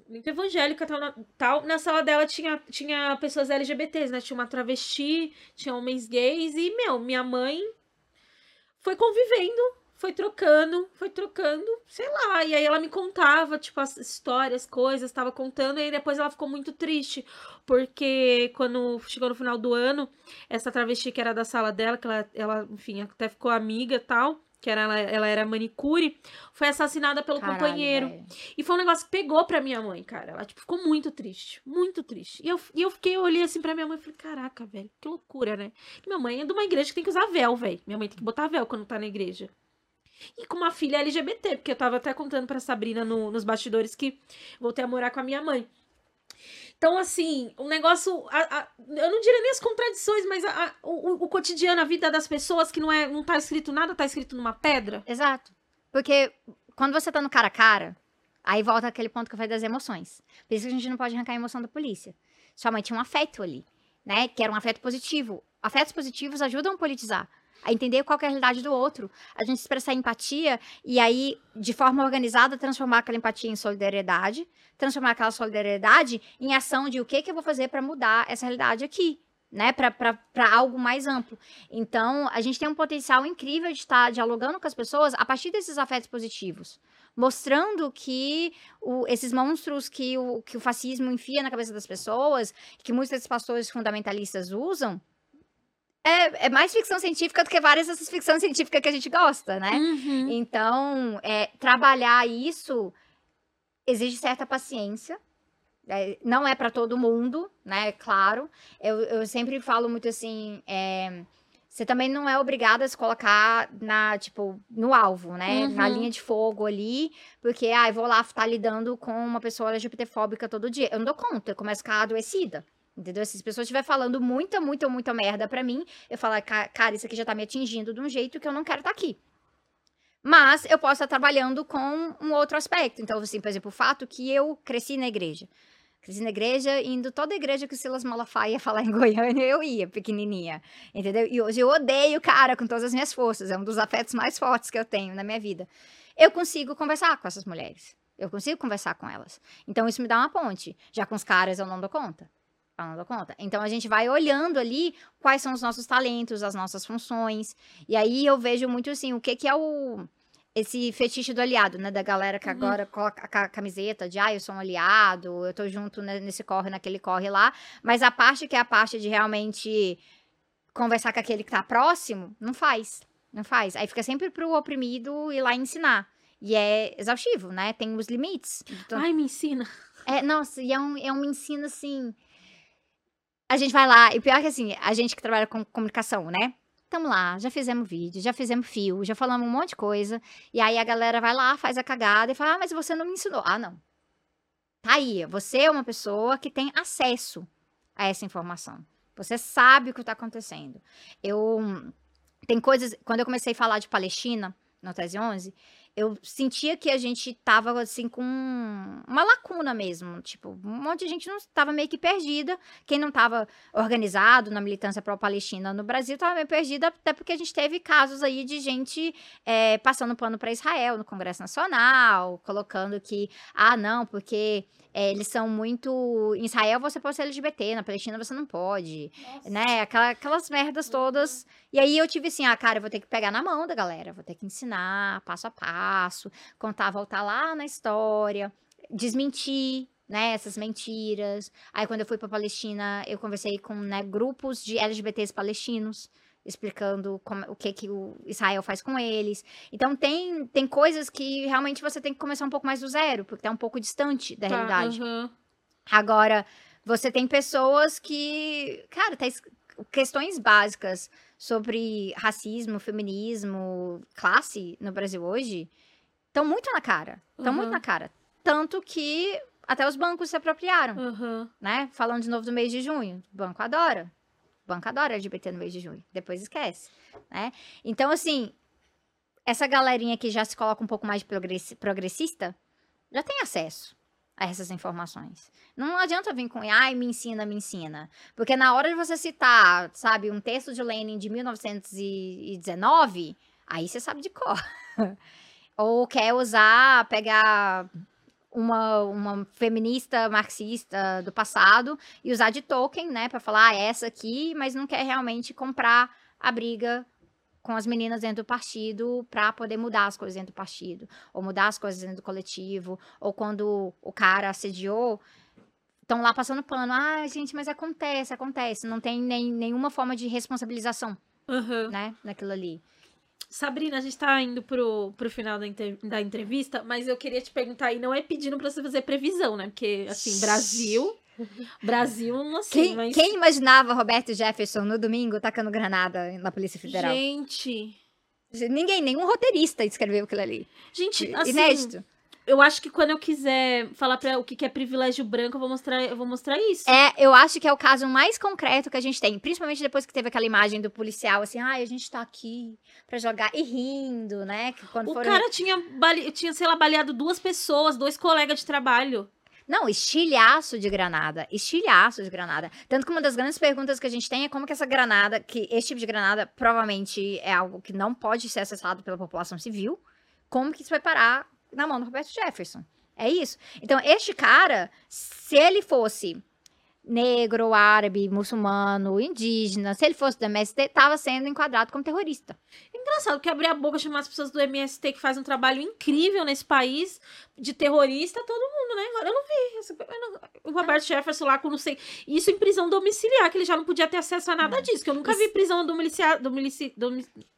muito evangélica tal, na, tal, na sala dela tinha, tinha pessoas LGBTs, né? Tinha uma travesti, tinha homens gays e, meu, minha mãe foi convivendo foi trocando, foi trocando, sei lá. E aí ela me contava, tipo, as histórias, coisas, estava contando, e aí depois ela ficou muito triste, porque quando chegou no final do ano, essa travesti que era da sala dela, que ela, ela enfim, até ficou amiga tal, que era, ela, ela era manicure, foi assassinada pelo Caralho, companheiro. Véio. E foi um negócio que pegou pra minha mãe, cara. Ela, tipo, ficou muito triste, muito triste. E eu, e eu fiquei, eu olhei assim pra minha mãe e falei, caraca, velho, que loucura, né? E minha mãe é de uma igreja que tem que usar véu, velho. Minha mãe tem que botar véu quando tá na igreja e com uma filha LGBT, porque eu tava até contando pra Sabrina no, nos bastidores que voltei a morar com a minha mãe. Então, assim, o negócio. A, a, eu não diria nem as contradições, mas a, o, o, cotidiano, a vida das pessoas, que não é não tá escrito nada, tá escrito numa pedra. Exato. Porque quando você tá no cara a cara, aí volta aquele ponto que eu falei das emoções. Por isso que a gente não pode arrancar a emoção da polícia. Sua mãe tinha um afeto ali, né? Que era um afeto positivo. Afetos positivos ajudam a politizar a entender qual é a realidade do outro, a gente expressar empatia e aí, de forma organizada, transformar aquela empatia em solidariedade, transformar aquela solidariedade em ação de o que, que eu vou fazer para mudar essa realidade aqui, né, para algo mais amplo. Então, a gente tem um potencial incrível de estar dialogando com as pessoas a partir desses afetos positivos, mostrando que o, esses monstros que o, que o fascismo enfia na cabeça das pessoas, que muitos desses pastores fundamentalistas usam, é, é, mais ficção científica do que várias dessas ficções científicas que a gente gosta, né? Uhum. Então, é, trabalhar isso exige certa paciência. É, não é para todo mundo, né? Claro. Eu, eu sempre falo muito assim. É, você também não é obrigada a se colocar na, tipo, no alvo, né? Uhum. Na linha de fogo ali, porque, ah, eu vou lá estar tá lidando com uma pessoa LGBTfóbica todo dia. Eu não dou conta, eu começo a ficar adoecida. Entendeu? Se as pessoas estiver falando muita, muita, muita merda pra mim, eu falo, cara, isso aqui já tá me atingindo de um jeito que eu não quero estar tá aqui. Mas eu posso estar trabalhando com um outro aspecto. Então, assim, por exemplo, o fato que eu cresci na igreja. Cresci na igreja, indo toda a igreja que o Silas Malafaia ia falar em Goiânia, eu ia, pequenininha. Entendeu? E hoje eu odeio o cara com todas as minhas forças. É um dos afetos mais fortes que eu tenho na minha vida. Eu consigo conversar com essas mulheres. Eu consigo conversar com elas. Então, isso me dá uma ponte. Já com os caras eu não dou conta falando conta. Então a gente vai olhando ali quais são os nossos talentos, as nossas funções. E aí eu vejo muito assim, o que que é o esse fetiche do aliado, né, da galera que uhum. agora coloca a camiseta de, ah, eu sou um aliado, eu tô junto nesse corre, naquele corre lá, mas a parte que é a parte de realmente conversar com aquele que tá próximo, não faz, não faz. Aí fica sempre pro oprimido ir lá ensinar. E é exaustivo, né? Tem os limites. Então... Ai, me ensina. É, nossa, e é um, é um ensino assim a gente vai lá, e pior que assim, a gente que trabalha com comunicação, né? Tamo lá, já fizemos vídeo, já fizemos fio, já falamos um monte de coisa. E aí a galera vai lá, faz a cagada e fala: Ah, mas você não me ensinou. Ah, não. Tá aí, você é uma pessoa que tem acesso a essa informação. Você sabe o que está acontecendo. Eu. Tem coisas. Quando eu comecei a falar de Palestina, no Tese 11, eu sentia que a gente tava, assim, com uma lacuna mesmo. Tipo, um monte de gente não estava meio que perdida. Quem não estava organizado na militância pró-Palestina no Brasil estava meio perdida, até porque a gente teve casos aí de gente é, passando pano para Israel no Congresso Nacional, colocando que, ah, não, porque é, eles são muito. Em Israel você pode ser LGBT, na Palestina você não pode. Nossa. Né? Aquela, aquelas merdas todas. E aí eu tive assim, ah, cara, eu vou ter que pegar na mão da galera, vou ter que ensinar passo a passo, contar, voltar lá na história, desmentir. Né, essas mentiras. Aí, quando eu fui para Palestina, eu conversei com né, grupos de LGBTs palestinos explicando como, o que que o Israel faz com eles. Então tem, tem coisas que realmente você tem que começar um pouco mais do zero, porque tá um pouco distante da tá, realidade. Uhum. Agora, você tem pessoas que, cara, tá, questões básicas sobre racismo, feminismo, classe no Brasil hoje estão muito na cara. Estão uhum. muito na cara. Tanto que até os bancos se apropriaram, uhum. né? Falando de novo do mês de junho. O banco adora banco adora LGBT no mês de junho. Depois esquece, né? Então, assim, essa galerinha que já se coloca um pouco mais progressista já tem acesso a essas informações. Não adianta vir com, ai, me ensina, me ensina. Porque na hora de você citar, sabe, um texto de Lenin de 1919, aí você sabe de cor. Ou quer usar, pegar uma, uma feminista marxista do passado e usar de token, né, para falar ah, essa aqui, mas não quer realmente comprar a briga com as meninas dentro do partido para poder mudar as coisas dentro do partido, ou mudar as coisas dentro do coletivo, ou quando o cara assediou, estão lá passando pano. Ah, gente, mas acontece, acontece. Não tem nem, nenhuma forma de responsabilização, uhum. né, naquilo ali. Sabrina, a gente tá indo pro, pro final da, da entrevista, mas eu queria te perguntar, e não é pedindo pra você fazer previsão, né? Porque, assim, Brasil. Brasil, não sei, quem, mas... quem imaginava Roberto Jefferson no domingo tacando granada na Polícia Federal? Gente. Ninguém, nenhum roteirista escreveu aquilo ali. Gente, assim. Inédito. Eu acho que quando eu quiser falar para o que é privilégio branco, eu vou mostrar, eu vou mostrar isso. É, eu acho que é o caso mais concreto que a gente tem, principalmente depois que teve aquela imagem do policial, assim, ai, a gente tá aqui pra jogar, e rindo, né? Que quando o foram... cara tinha, bale... tinha, sei lá, baleado duas pessoas, dois colegas de trabalho. Não, estilhaço de granada. Estilhaço de granada. Tanto que uma das grandes perguntas que a gente tem é como que essa granada, que esse tipo de granada provavelmente é algo que não pode ser acessado pela população civil, como que isso vai parar na mão do Roberto Jefferson? É isso. Então, este cara, se ele fosse negro, árabe, muçulmano, indígena, se ele fosse do MST, estava sendo enquadrado como terrorista. Engraçado que abrir a boca chamar as pessoas do MST que faz um trabalho incrível nesse país de terrorista, todo mundo, né? Agora eu não vi. Eu não, o Roberto Jefferson lá com não sei. Isso em prisão domiciliar, que ele já não podia ter acesso a nada disso, que eu nunca vi prisão domiciliar, domiciliar, domiciliar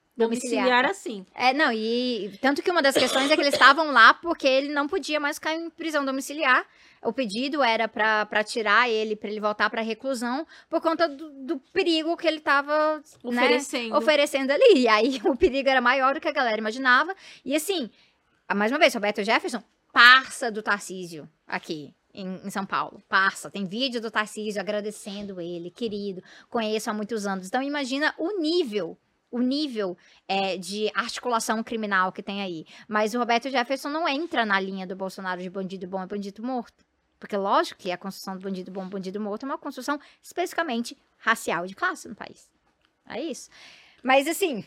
assim. É, não, e tanto que uma das questões é que eles estavam lá porque ele não podia mais ficar em prisão domiciliar o pedido era para tirar ele, para ele voltar para reclusão, por conta do, do, perigo que ele estava né, oferecendo. Né, oferecendo ali. E aí o perigo era maior do que a galera imaginava. E assim, mais uma vez, Roberto Jefferson, parça do Tarcísio aqui. Em, em, São Paulo, parça, tem vídeo do Tarcísio agradecendo ele, querido, conheço há muitos anos. Então imagina o nível o nível é, de articulação criminal que tem aí. Mas o Roberto Jefferson não entra na linha do Bolsonaro de bandido bom e bandido morto. Porque, lógico que a construção do bandido bom, bandido morto é uma construção especificamente racial de classe no país. É isso. Mas, assim,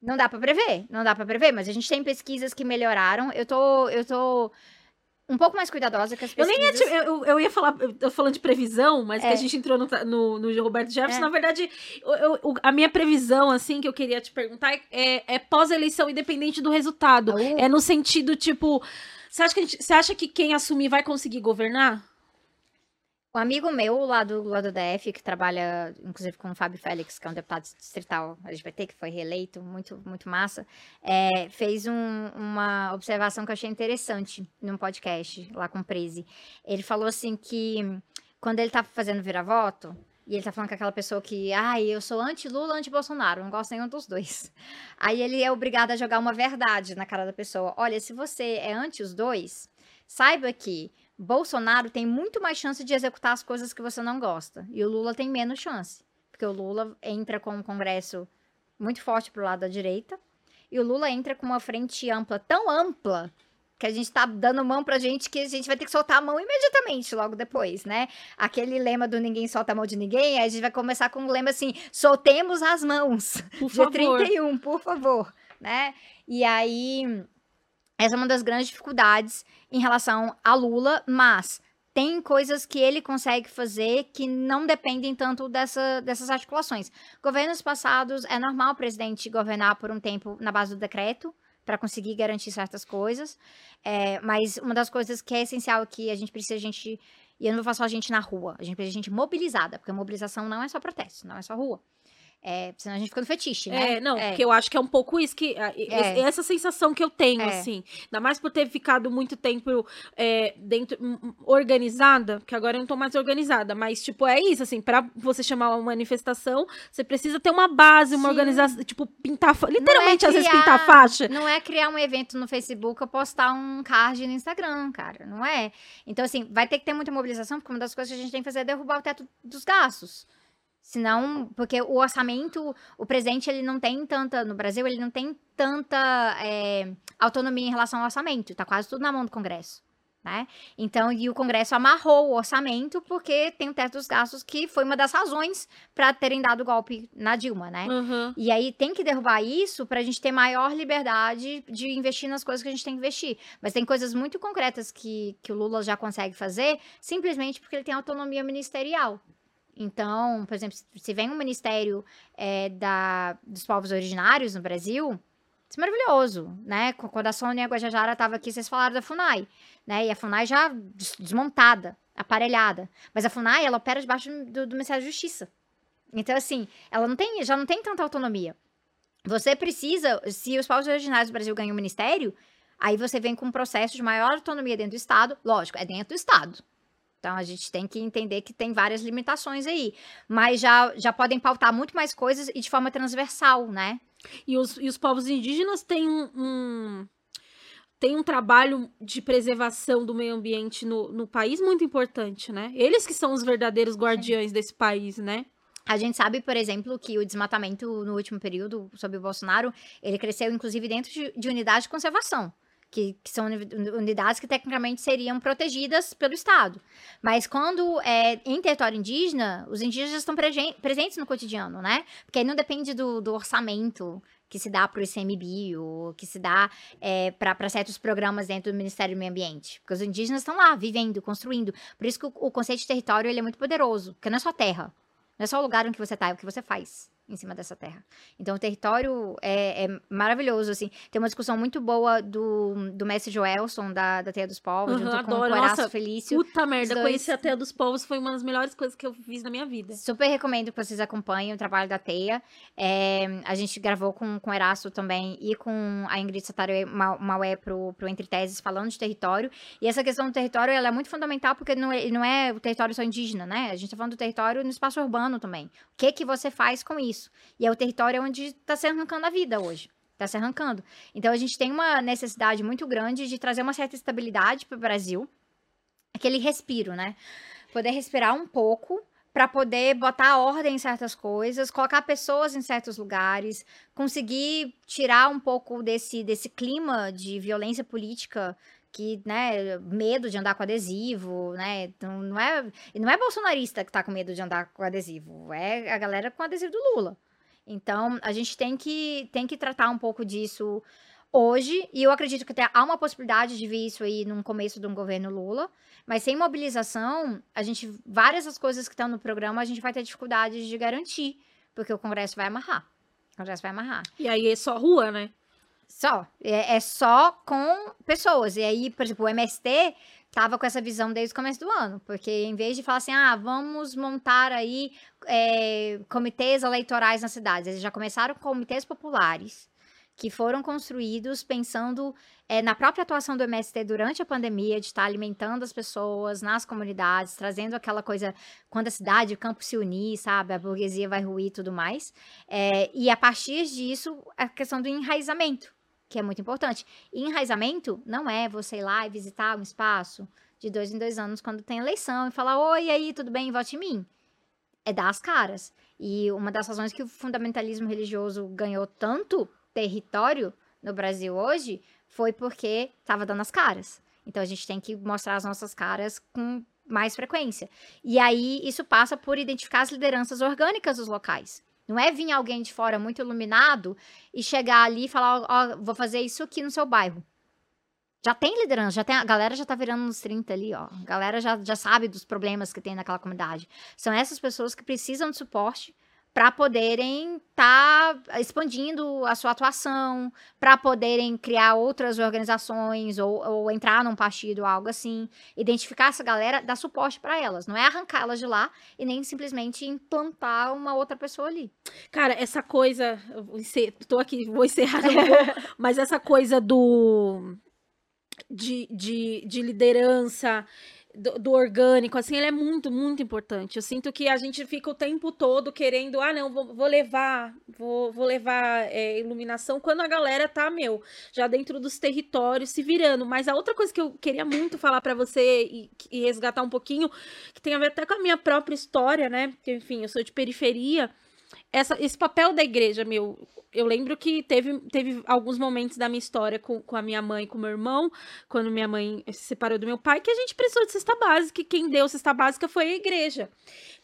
não dá para prever, não dá para prever, mas a gente tem pesquisas que melhoraram. Eu tô, eu tô um pouco mais cuidadosa que as pesquisas. Eu nem ia, eu, eu ia falar, eu tô falando de previsão, mas é. que a gente entrou no, no, no Roberto Jefferson. É. Na verdade, eu, eu, a minha previsão, assim, que eu queria te perguntar é, é pós-eleição, independente do resultado. É no sentido, tipo você acha, que gente, você acha que quem assumir vai conseguir governar? Um amigo meu lá do, lá do DF, que trabalha, inclusive, com o Fábio Félix, que é um deputado distrital LGBT, que foi reeleito, muito, muito massa, é, fez um, uma observação que eu achei interessante num podcast lá com o Prezi. Ele falou assim que quando ele tá fazendo vira-voto, e ele tá falando com aquela pessoa que, ai, eu sou anti-Lula, anti-Bolsonaro, não gosto nenhum dos dois. Aí ele é obrigado a jogar uma verdade na cara da pessoa. Olha, se você é anti os dois, saiba que Bolsonaro tem muito mais chance de executar as coisas que você não gosta. E o Lula tem menos chance. Porque o Lula entra com um congresso muito forte pro lado da direita. E o Lula entra com uma frente ampla, tão ampla, que a gente tá dando mão pra gente que a gente vai ter que soltar a mão imediatamente logo depois, né? Aquele lema do ninguém solta a mão de ninguém, aí a gente vai começar com o lema assim: soltemos as mãos. Por dia favor. 31, por favor, né? E aí essa é uma das grandes dificuldades em relação a Lula, mas tem coisas que ele consegue fazer que não dependem tanto dessa, dessas articulações. Governos passados, é normal o presidente governar por um tempo na base do decreto, para conseguir garantir certas coisas. É, mas uma das coisas que é essencial que a gente precisa, a gente. E eu não vou falar só a gente na rua, a gente precisa de gente mobilizada, porque a mobilização não é só protesto, não é só rua. É, senão a gente fica no fetiche, né? É, não, é. porque eu acho que é um pouco isso que. É. Essa sensação que eu tenho, é. assim. Ainda mais por ter ficado muito tempo é, dentro. organizada, que agora eu não tô mais organizada. Mas, tipo, é isso, assim, pra você chamar uma manifestação, você precisa ter uma base, uma Sim. organização. Tipo, pintar. Literalmente, criar, às vezes, pintar faixa. Não é criar um evento no Facebook ou postar um card no Instagram, cara. Não é. Então, assim, vai ter que ter muita mobilização, porque uma das coisas que a gente tem que fazer é derrubar o teto dos gastos. Senão, porque o orçamento, o presidente, ele não tem tanta, no Brasil, ele não tem tanta é, autonomia em relação ao orçamento. Tá quase tudo na mão do Congresso. Né? Então, e o Congresso amarrou o orçamento porque tem o teto dos gastos, que foi uma das razões para terem dado o golpe na Dilma, né? Uhum. E aí tem que derrubar isso para a gente ter maior liberdade de investir nas coisas que a gente tem que investir. Mas tem coisas muito concretas que, que o Lula já consegue fazer, simplesmente porque ele tem autonomia ministerial. Então, por exemplo, se vem um ministério é, da, dos povos originários no Brasil, isso é maravilhoso, né? Quando a Sônia Guajajara estava aqui, vocês falaram da FUNAI, né? E a FUNAI já desmontada, aparelhada. Mas a FUNAI, ela opera debaixo do, do Ministério da Justiça. Então, assim, ela não tem, já não tem tanta autonomia. Você precisa, se os povos originários do Brasil ganham um ministério, aí você vem com um processo de maior autonomia dentro do Estado. Lógico, é dentro do Estado. Então a gente tem que entender que tem várias limitações aí, mas já, já podem pautar muito mais coisas e de forma transversal, né? E os, e os povos indígenas têm um, um tem um trabalho de preservação do meio ambiente no, no país muito importante, né? Eles que são os verdadeiros guardiões Sim. desse país, né? A gente sabe, por exemplo, que o desmatamento no último período, sob o Bolsonaro, ele cresceu inclusive dentro de, de unidades de conservação. Que, que, são unidades que tecnicamente seriam protegidas pelo Estado. Mas quando é em território indígena, os indígenas estão presentes no cotidiano, né? Porque aí não depende do, do orçamento que se dá para o ICMBio, que se dá é, para certos programas dentro do Ministério do Meio Ambiente. Porque os indígenas estão lá, vivendo, construindo. Por isso que o, o conceito de território ele é muito poderoso, porque não é só terra. Não é só o lugar onde você está, é o que você faz em cima dessa terra. Então, o território é, é, maravilhoso, assim. Tem uma discussão muito boa do, do mestre Joelson, da, da Teia dos Povos, uhum, junto adoro. com o Horácio Felício. Puta merda, dois... conhecer a Teia dos Povos foi uma das melhores coisas que eu fiz na minha vida. Super recomendo que vocês acompanhem o trabalho da Teia. É, a gente gravou com, com o Erasto também e com a Ingrid Satare Maué pro, pro Entre Teses, falando de território. E essa questão do território, ela é muito fundamental, porque não é, não é o território só indígena, né? A gente tá falando do território no espaço urbano também. O que que você faz com isso? Isso. E é o território onde está se arrancando a vida hoje. Está se arrancando. Então a gente tem uma necessidade muito grande de trazer uma certa estabilidade para o Brasil. Aquele respiro, né? Poder respirar um pouco para poder botar ordem em certas coisas, colocar pessoas em certos lugares, conseguir tirar um pouco desse, desse clima de violência política que, né, medo de andar com adesivo, né? Então, não é, não é bolsonarista que tá com medo de andar com adesivo, é a galera com adesivo do Lula. Então, a gente tem que, tem que tratar um pouco disso hoje, e eu acredito que até há uma possibilidade de ver isso aí no começo de um governo Lula, mas sem mobilização, a gente, várias das coisas que estão no programa, a gente vai ter dificuldade de garantir, porque o Congresso vai amarrar. O Congresso vai amarrar. E aí é só rua, né? Só. É, é, só com pessoas. E aí, por exemplo, o MST tava com essa visão desde o começo do ano. Porque em vez de falar assim, ah, vamos montar aí é, comitês eleitorais nas cidades, eles já começaram com comitês populares que foram construídos pensando é, na própria atuação do MST durante a pandemia, de estar alimentando as pessoas nas comunidades, trazendo aquela coisa, quando a cidade, o campo se unir, sabe, a burguesia vai ruir e tudo mais. É, e a partir disso, a questão do enraizamento, que é muito importante. E enraizamento não é você ir lá e visitar um espaço de dois em dois anos quando tem eleição e falar: Oi, aí, tudo bem? Vote em mim. É dar as caras. E uma das razões que o fundamentalismo religioso ganhou tanto território no Brasil hoje foi porque estava dando as caras. Então a gente tem que mostrar as nossas caras com mais frequência. E aí isso passa por identificar as lideranças orgânicas dos locais. Não é vir alguém de fora muito iluminado e chegar ali e falar, ó, oh, vou fazer isso aqui no seu bairro. Já tem liderança, já tem, a galera já tá virando nos 30 ali, ó. A galera já, já sabe dos problemas que tem naquela comunidade. São essas pessoas que precisam de suporte para poderem estar tá expandindo a sua atuação, para poderem criar outras organizações ou, ou, entrar num partido, algo assim. Identificar essa galera, dar suporte para elas. Não é arrancá-las de lá e nem simplesmente implantar uma outra pessoa ali. Cara, essa coisa. Estou aqui, vou encerrar um pouco, mas essa coisa do. de, de, de liderança do, do, orgânico, assim, ele é muito, muito importante. Eu sinto que a gente fica o tempo todo querendo, ah, não, vou, vou levar, vou, vou levar é, iluminação, quando a galera tá, meu, já dentro dos territórios se virando. Mas a outra coisa que eu queria muito falar para você e, e, resgatar um pouquinho, que tem a ver até com a minha própria história, né? Porque, enfim, eu sou de periferia. Essa, esse papel da igreja, meu, eu lembro que teve, teve alguns momentos da minha história com, com a minha mãe e com o meu irmão, quando minha mãe se separou do meu pai, que a gente precisou de cesta básica, e quem deu cesta básica foi a igreja.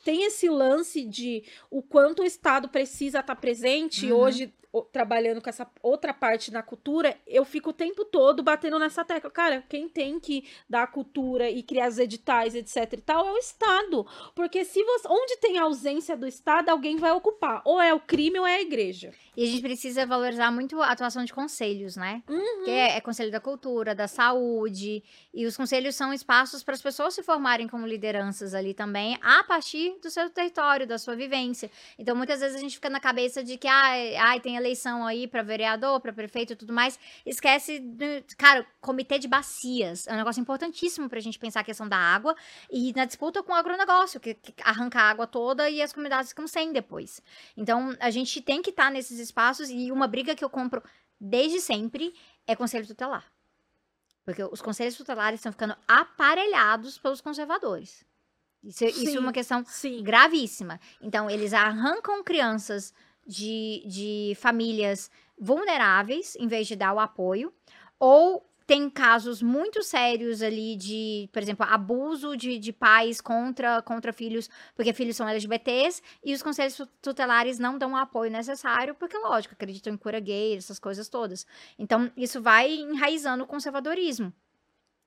Tem esse lance de o quanto o Estado precisa estar presente. Uhum. Hoje, trabalhando com essa outra parte na cultura, eu fico o tempo todo batendo nessa tecla. Cara, quem tem que dar a cultura e criar os editais, etc e tal, é o Estado. Porque se você, onde tem a ausência do Estado, alguém vai ocupar. Ou é o crime ou é a igreja. E a gente precisa valorizar muito a atuação de conselhos, né? Uhum. Que é, é conselho da cultura, da saúde. E os conselhos são espaços para as pessoas se formarem como lideranças ali também, a partir do seu território, da sua vivência. Então, muitas vezes a gente fica na cabeça de que, ai, ai tem eleição aí para vereador, para prefeito e tudo mais, esquece, cara, comitê de bacias é um negócio importantíssimo para a gente pensar a questão da água e na disputa com o agronegócio, que, que arranca a água toda e as comunidades ficam sem depois. Então, a gente tem que estar tá nesses espaços e uma briga que eu compro desde sempre é conselho tutelar. Porque os conselhos tutelares estão ficando aparelhados pelos conservadores. Isso, é- isso é uma Sim, questão Sim. gravíssima. Então, eles arrancam crianças de, de famílias vulneráveis em vez de dar o apoio, ou tem casos muito sérios ali de, por exemplo, abuso de, de pais contra, contra filhos, porque filhos são LGBTs, e os conselhos tu- tutelares não dão o apoio necessário, porque, lógico, acreditam em cura gay, essas coisas todas. Então, isso vai enraizando o conservadorismo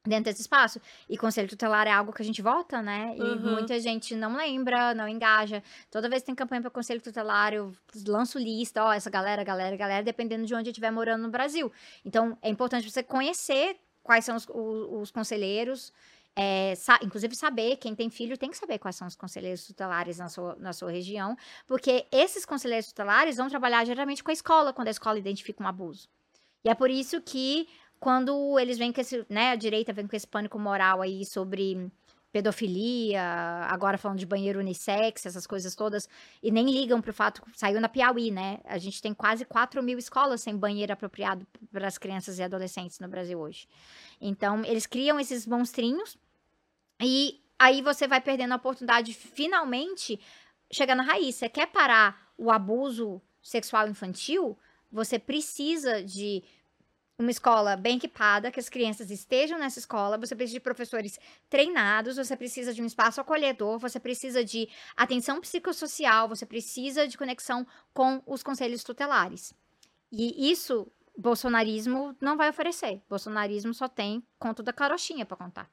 dentro desse espaço. E conselho tutelar é algo que a gente vota, né? E Uhum. muita gente não lembra, não engaja. Toda vez que tem campanha para conselho tutelar, eu lanço lista, ó, essa galera, galera, galera, dependendo de onde eu estiver morando no Brasil. Então, é importante você conhecer quais são os, o- os conselheiros, é, sa- inclusive saber, quem tem filho tem que saber quais são os conselheiros tutelares na sua, na sua região, porque esses conselheiros tutelares vão trabalhar diretamente com a escola, quando a escola identifica um abuso. E é por isso que quando eles vêm com esse, né, a direita vem com esse pânico moral aí sobre pedofilia, agora falando de banheiro unissex, essas coisas todas, e nem ligam pro fato que saiu na Piauí, né? A gente tem quase 4 mil escolas sem banheiro apropriado para as crianças e adolescentes no Brasil hoje. Então, eles criam esses monstrinhos e aí você vai perdendo a oportunidade de finalmente chegar na raiz. Você quer parar o abuso sexual infantil? Você precisa de uma escola bem equipada, que as crianças estejam nessa escola, você precisa de professores treinados, você precisa de um espaço acolhedor, você precisa de atenção psicossocial, você precisa de conexão com os conselhos tutelares. E isso bolsonarismo não vai oferecer. Bolsonarismo só tem conto da carochinha para contar.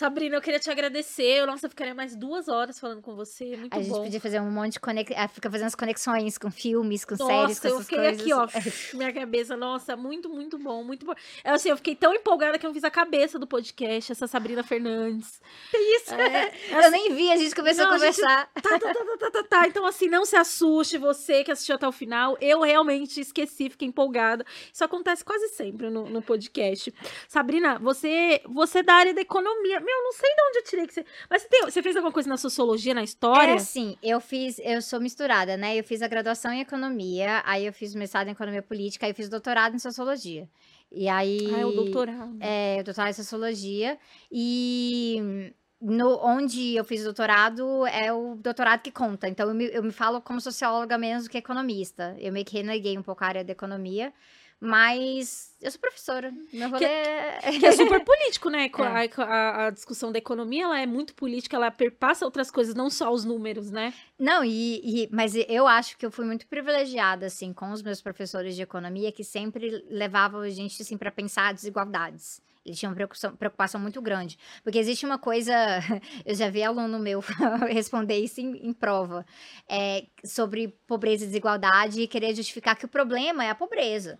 Sabrina, eu queria te agradecer. Nossa, eu ficaria mais duas horas falando com você. Muito a gente bom. podia fazer um monte de conexão, fica fazendo as conexões com filmes, com séries, Nossa, com eu essas fiquei coisas. aqui, ó, minha cabeça. Nossa, muito, muito bom, muito bom. Eu, assim, eu fiquei tão empolgada que eu fiz a cabeça do podcast, essa Sabrina Fernandes. Isso. É, Eu nem vi, a gente começou Não, a a gente- conversar. Tá, tá, tá, tá, tá, tá, tá. Então, assim, não se assuste, você que assistiu até o final. Eu realmente esqueci, fiquei empolgada. Isso acontece quase sempre no, no podcast. Sabrina, você, você é da área da economia. Meu, não sei de onde eu tirei que você. Mas você, tem- você fez alguma coisa na sociologia, na história? É assim, eu fiz, eu sou misturada, né? Eu fiz a graduação em economia, aí eu fiz o mestrado em economia política, aí eu fiz o doutorado em sociologia. E aí. Ah, é o doutorado. É, doutorado em sociologia. E no, onde eu fiz o doutorado é o doutorado que conta. Então eu me, eu me falo como socióloga menos do que economista. Eu meio que reneguei um pouco a área da economia. Mas eu sou professora. Meu rolê é. Que é super político, né? É. A, a- a discussão da economia, ela é muito política, ela perpassa outras coisas, não só os números, né? Não, e, e- mas eu acho que eu fui muito privilegiada, assim, com os meus professores de economia, que sempre levavam a gente, assim, para pensar desigualdades. Eles tinham preocupação, preocupação muito grande. Porque existe uma coisa, eu já vi aluno meu responder isso em, em prova, é, sobre pobreza e desigualdade e querer justificar que o problema é a pobreza.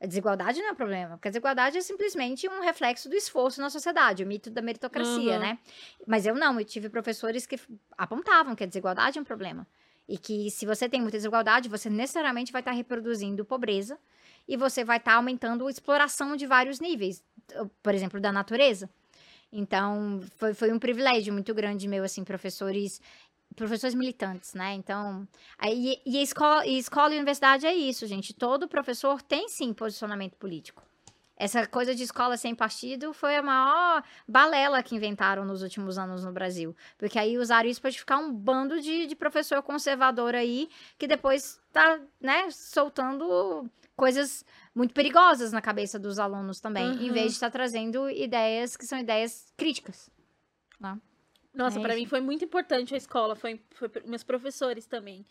A desigualdade não é o problema, porque a desigualdade é simplesmente um reflexo do esforço na sociedade, o mito da meritocracia, Uhum. né? Mas eu não, eu tive professores que apontavam que a desigualdade é um problema. E que se você tem muita desigualdade, você necessariamente vai estar reproduzindo pobreza e você vai estar aumentando a exploração de vários níveis, por exemplo, da natureza. Então, foi, foi um privilégio muito grande meu, assim, professores professores militantes, né? Então, aí, e escola, e escola e universidade é isso, gente. Todo professor tem sim posicionamento político. Essa coisa de escola sem partido foi a maior balela que inventaram nos últimos anos no Brasil. Porque aí usaram isso para ficar um bando de, de professor conservador aí, que depois tá, né, soltando coisas muito perigosas na cabeça dos alunos também, em Uhum. vez de estar trazendo ideias que são ideias críticas. Nossa, É isso. mim foi muito importante a escola, foi, foi meus professores também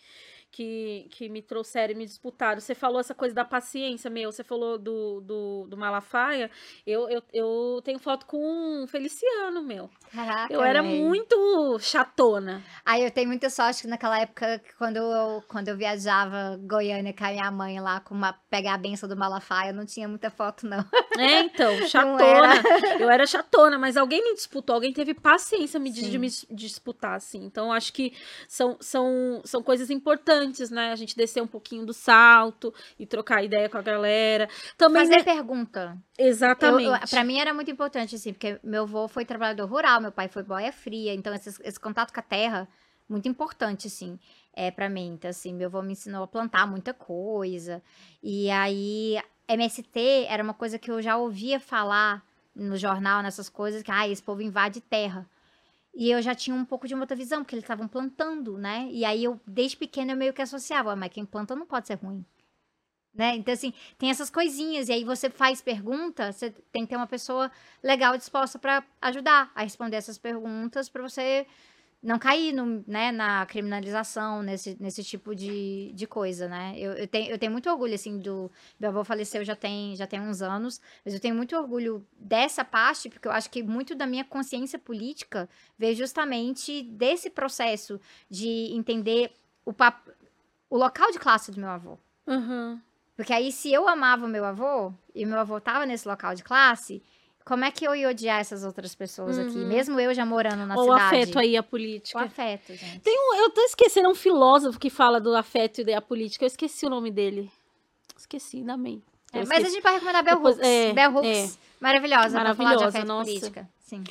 que, que me trouxeram e me disputaram. Você falou essa coisa da paciência, meu, você falou do, do, do Malafaia, eu, eu, eu tenho foto com o Feliciano, meu. Caraca, Eu era muito chatona. Aí eu tenho muita sorte que naquela época, quando eu, quando eu viajava Goiânia com a minha mãe lá, com uma, pegar a benção do Malafaia, não tinha muita foto, não. É, então, chatona. Eu era chatona, mas alguém me disputou, alguém teve paciência me de, de me disputar, assim. Então, acho que são, são, são coisas importantes, né? A gente descer um pouquinho do salto e trocar ideia com a galera. Também, Fazer né? pergunta. Exatamente. Pra mim era muito importante, assim, porque meu avô foi trabalhador rural, meu pai foi boia fria, então esse, esse contato com a terra, muito importante, assim, é para mim. Então, assim, meu avô me ensinou a plantar muita coisa. E aí, MST era uma coisa que eu já ouvia falar no jornal, nessas coisas, que ah, esse povo invade terra. E eu já tinha um pouco de uma outra visão, porque eles estavam plantando, né? E aí eu, desde pequena, eu meio que associava, mas quem planta não pode ser ruim. Né? Então, assim, tem essas coisinhas, e aí você faz pergunta, você tem que ter uma pessoa legal disposta para ajudar a responder essas perguntas, para você não cair no, né, na criminalização, nesse, nesse tipo de, de coisa, né? Eu, eu, tenho, eu tenho muito orgulho, assim, do... Meu avô faleceu já tem, já tem uns anos, mas eu tenho muito orgulho dessa parte, porque eu acho que muito da minha consciência política veio justamente desse processo de entender o, pap... o local de classe do meu avô. Uhum. Porque aí, se eu amava o meu avô, e meu avô estava nesse local de classe, como é que eu ia odiar essas outras pessoas uhum. aqui? Mesmo eu já morando na Ou cidade. O afeto aí, a política. O afeto, gente. Tem um, eu tô esquecendo um filósofo que fala do afeto e da política. Eu esqueci o nome dele. Esqueci, ainda bem. É, mas a gente pode recomendar Bell Depois, Hooks. É, Bell Hooks. É. Maravilhosa, Maravilhosa, pra falar de afeto nossa. política. Sim.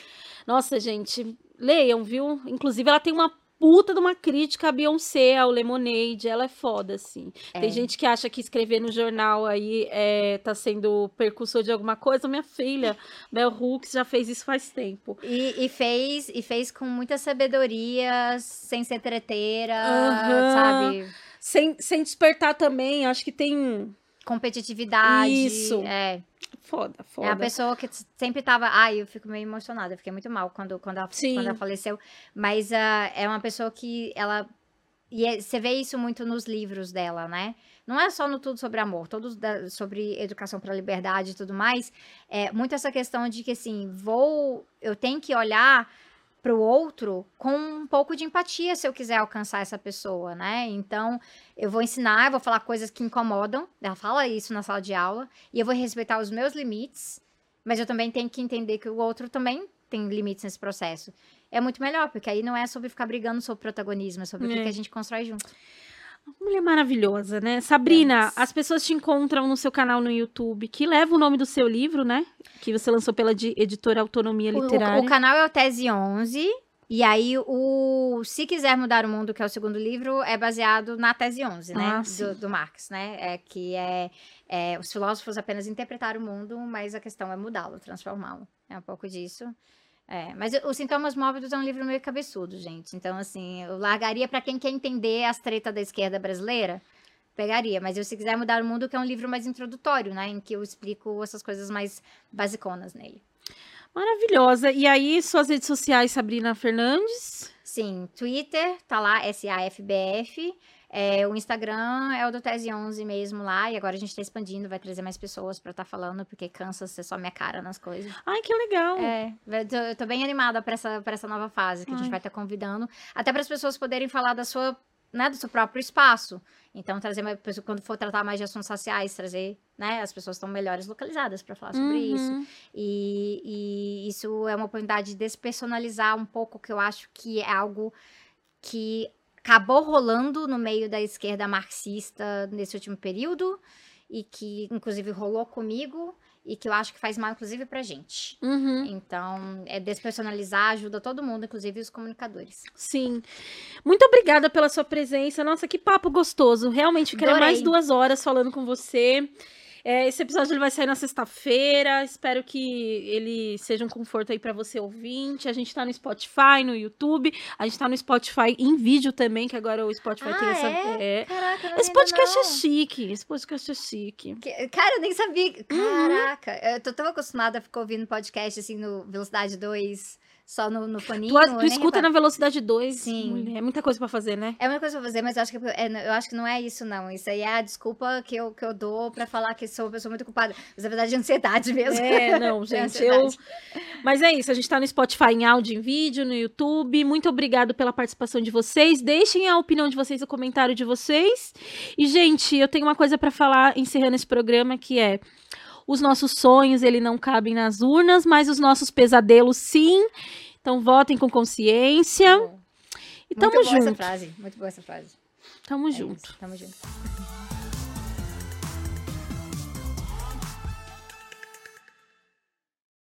Nossa, gente, leiam, viu? Inclusive, ela tem uma puta de uma crítica a Beyoncé, ao Lemonade. Ela é foda, assim. É. Tem gente que acha que escrever no jornal aí é, tá sendo percussor de alguma coisa. Minha filha, Bell Hooks, já fez isso faz tempo. E, e fez, e fez com muita sabedoria, sem ser treteira, uhum. sabe? Sem, sem despertar também, acho que tem... Competitividade. Isso. É. Foda, foda. É a pessoa que sempre tava. Ai, eu fico meio emocionada, eu fiquei muito mal quando, quando, ela, quando ela faleceu. Mas uh, é uma pessoa que ela. E é, você vê isso muito nos livros dela, né? Não é só no Tudo Sobre Amor, todos da, sobre educação para liberdade e tudo mais. É muito essa questão de que, assim, vou. Eu tenho que olhar para o outro com um pouco de empatia se eu quiser alcançar essa pessoa, né? Então, eu vou ensinar, eu vou falar coisas que incomodam, ela fala isso na sala de aula, e eu vou respeitar os meus limites, mas eu também tenho que entender que o outro também tem limites nesse processo. É muito melhor, porque aí não é sobre ficar brigando sobre protagonismo, é sobre é. o que a gente constrói junto. Mulher maravilhosa, né? Sabrina, as pessoas te encontram no seu canal no YouTube, que leva o nome do seu livro, né? Que você lançou pela editora Autonomia Literária. O, o, o canal é o Tese 11. E aí, o Se Quiser Mudar o Mundo, que é o segundo livro, é baseado na Tese 11, né? Ah, do, do, Marx, né? É, que é, é, os filósofos apenas interpretar o mundo, mas a questão é mudá-lo, transformá-lo. É um pouco disso. É, mas Os Sintomas Mórbidos é um livro meio cabeçudo, gente. Então, assim, eu largaria para quem quer entender as tretas da esquerda brasileira, pegaria. Mas eu, se quiser mudar o mundo, que é um livro mais introdutório, né? Em que eu explico essas coisas mais basiconas nele. Maravilhosa. E aí, suas redes sociais, Sabrina Fernandes? Sim, Twitter, tá lá, SAFBF. É, o Instagram é o do Tese 11 mesmo lá, e agora a gente tá expandindo, vai trazer mais pessoas pra estar tá falando, porque cansa ser só minha cara nas coisas. Ai, que legal! É, eu tô, eu tô bem animada pra essa, pra essa nova fase que Ai. a gente vai estar tá convidando, até para as pessoas poderem falar da sua, né, do seu próprio espaço. Então, trazer mais, quando for tratar mais de assuntos sociais, trazer, né, as pessoas estão melhores localizadas para falar sobre uhum. isso. E, e isso é uma oportunidade de despersonalizar um pouco, que eu acho que é algo que acabou rolando no meio da esquerda marxista nesse último período e que inclusive rolou comigo e que eu acho que faz mal inclusive pra gente. Uhum. Então, é despersonalizar ajuda todo mundo, inclusive os comunicadores. Sim. Muito obrigada pela sua presença. Nossa, que papo gostoso. Realmente ficaria mais duas horas falando com você. É, esse episódio ele vai sair na sexta-feira. Espero que ele seja um conforto aí para você ouvinte. A gente tá no Spotify, no YouTube. A gente tá no Spotify em vídeo também, que agora o Spotify ah, tem essa. É? é. Caraca, esse podcast não. é chique. Esse podcast é chique. Que, cara, eu nem sabia. Uhum. Caraca, uhum. eu tô tão acostumada a ficar ouvindo podcast assim no Velocidade 2 só no, no foninho. Tu, tu escuta na velocidade 2. Sim. É muita coisa pra fazer, né? É muita coisa pra fazer, mas eu acho que, é, eu acho que não é isso, não. Isso aí é a desculpa que eu, que eu dou pra falar que sou uma pessoa muito culpada. Mas na verdade é ansiedade mesmo. É, não, gente. é eu... Mas é isso, a gente tá no Spotify em áudio, em vídeo, no YouTube. Muito obrigado pela participação de vocês. Deixem a opinião de vocês, o comentário de vocês. E, gente, eu tenho uma coisa para falar encerrando esse programa que é os nossos sonhos, ele não cabem nas urnas, mas os nossos pesadelos sim. Então votem com consciência. E tamo junto. Muito boa essa frase, muito boa essa frase. Tamo é junto. Isso, tamo junto.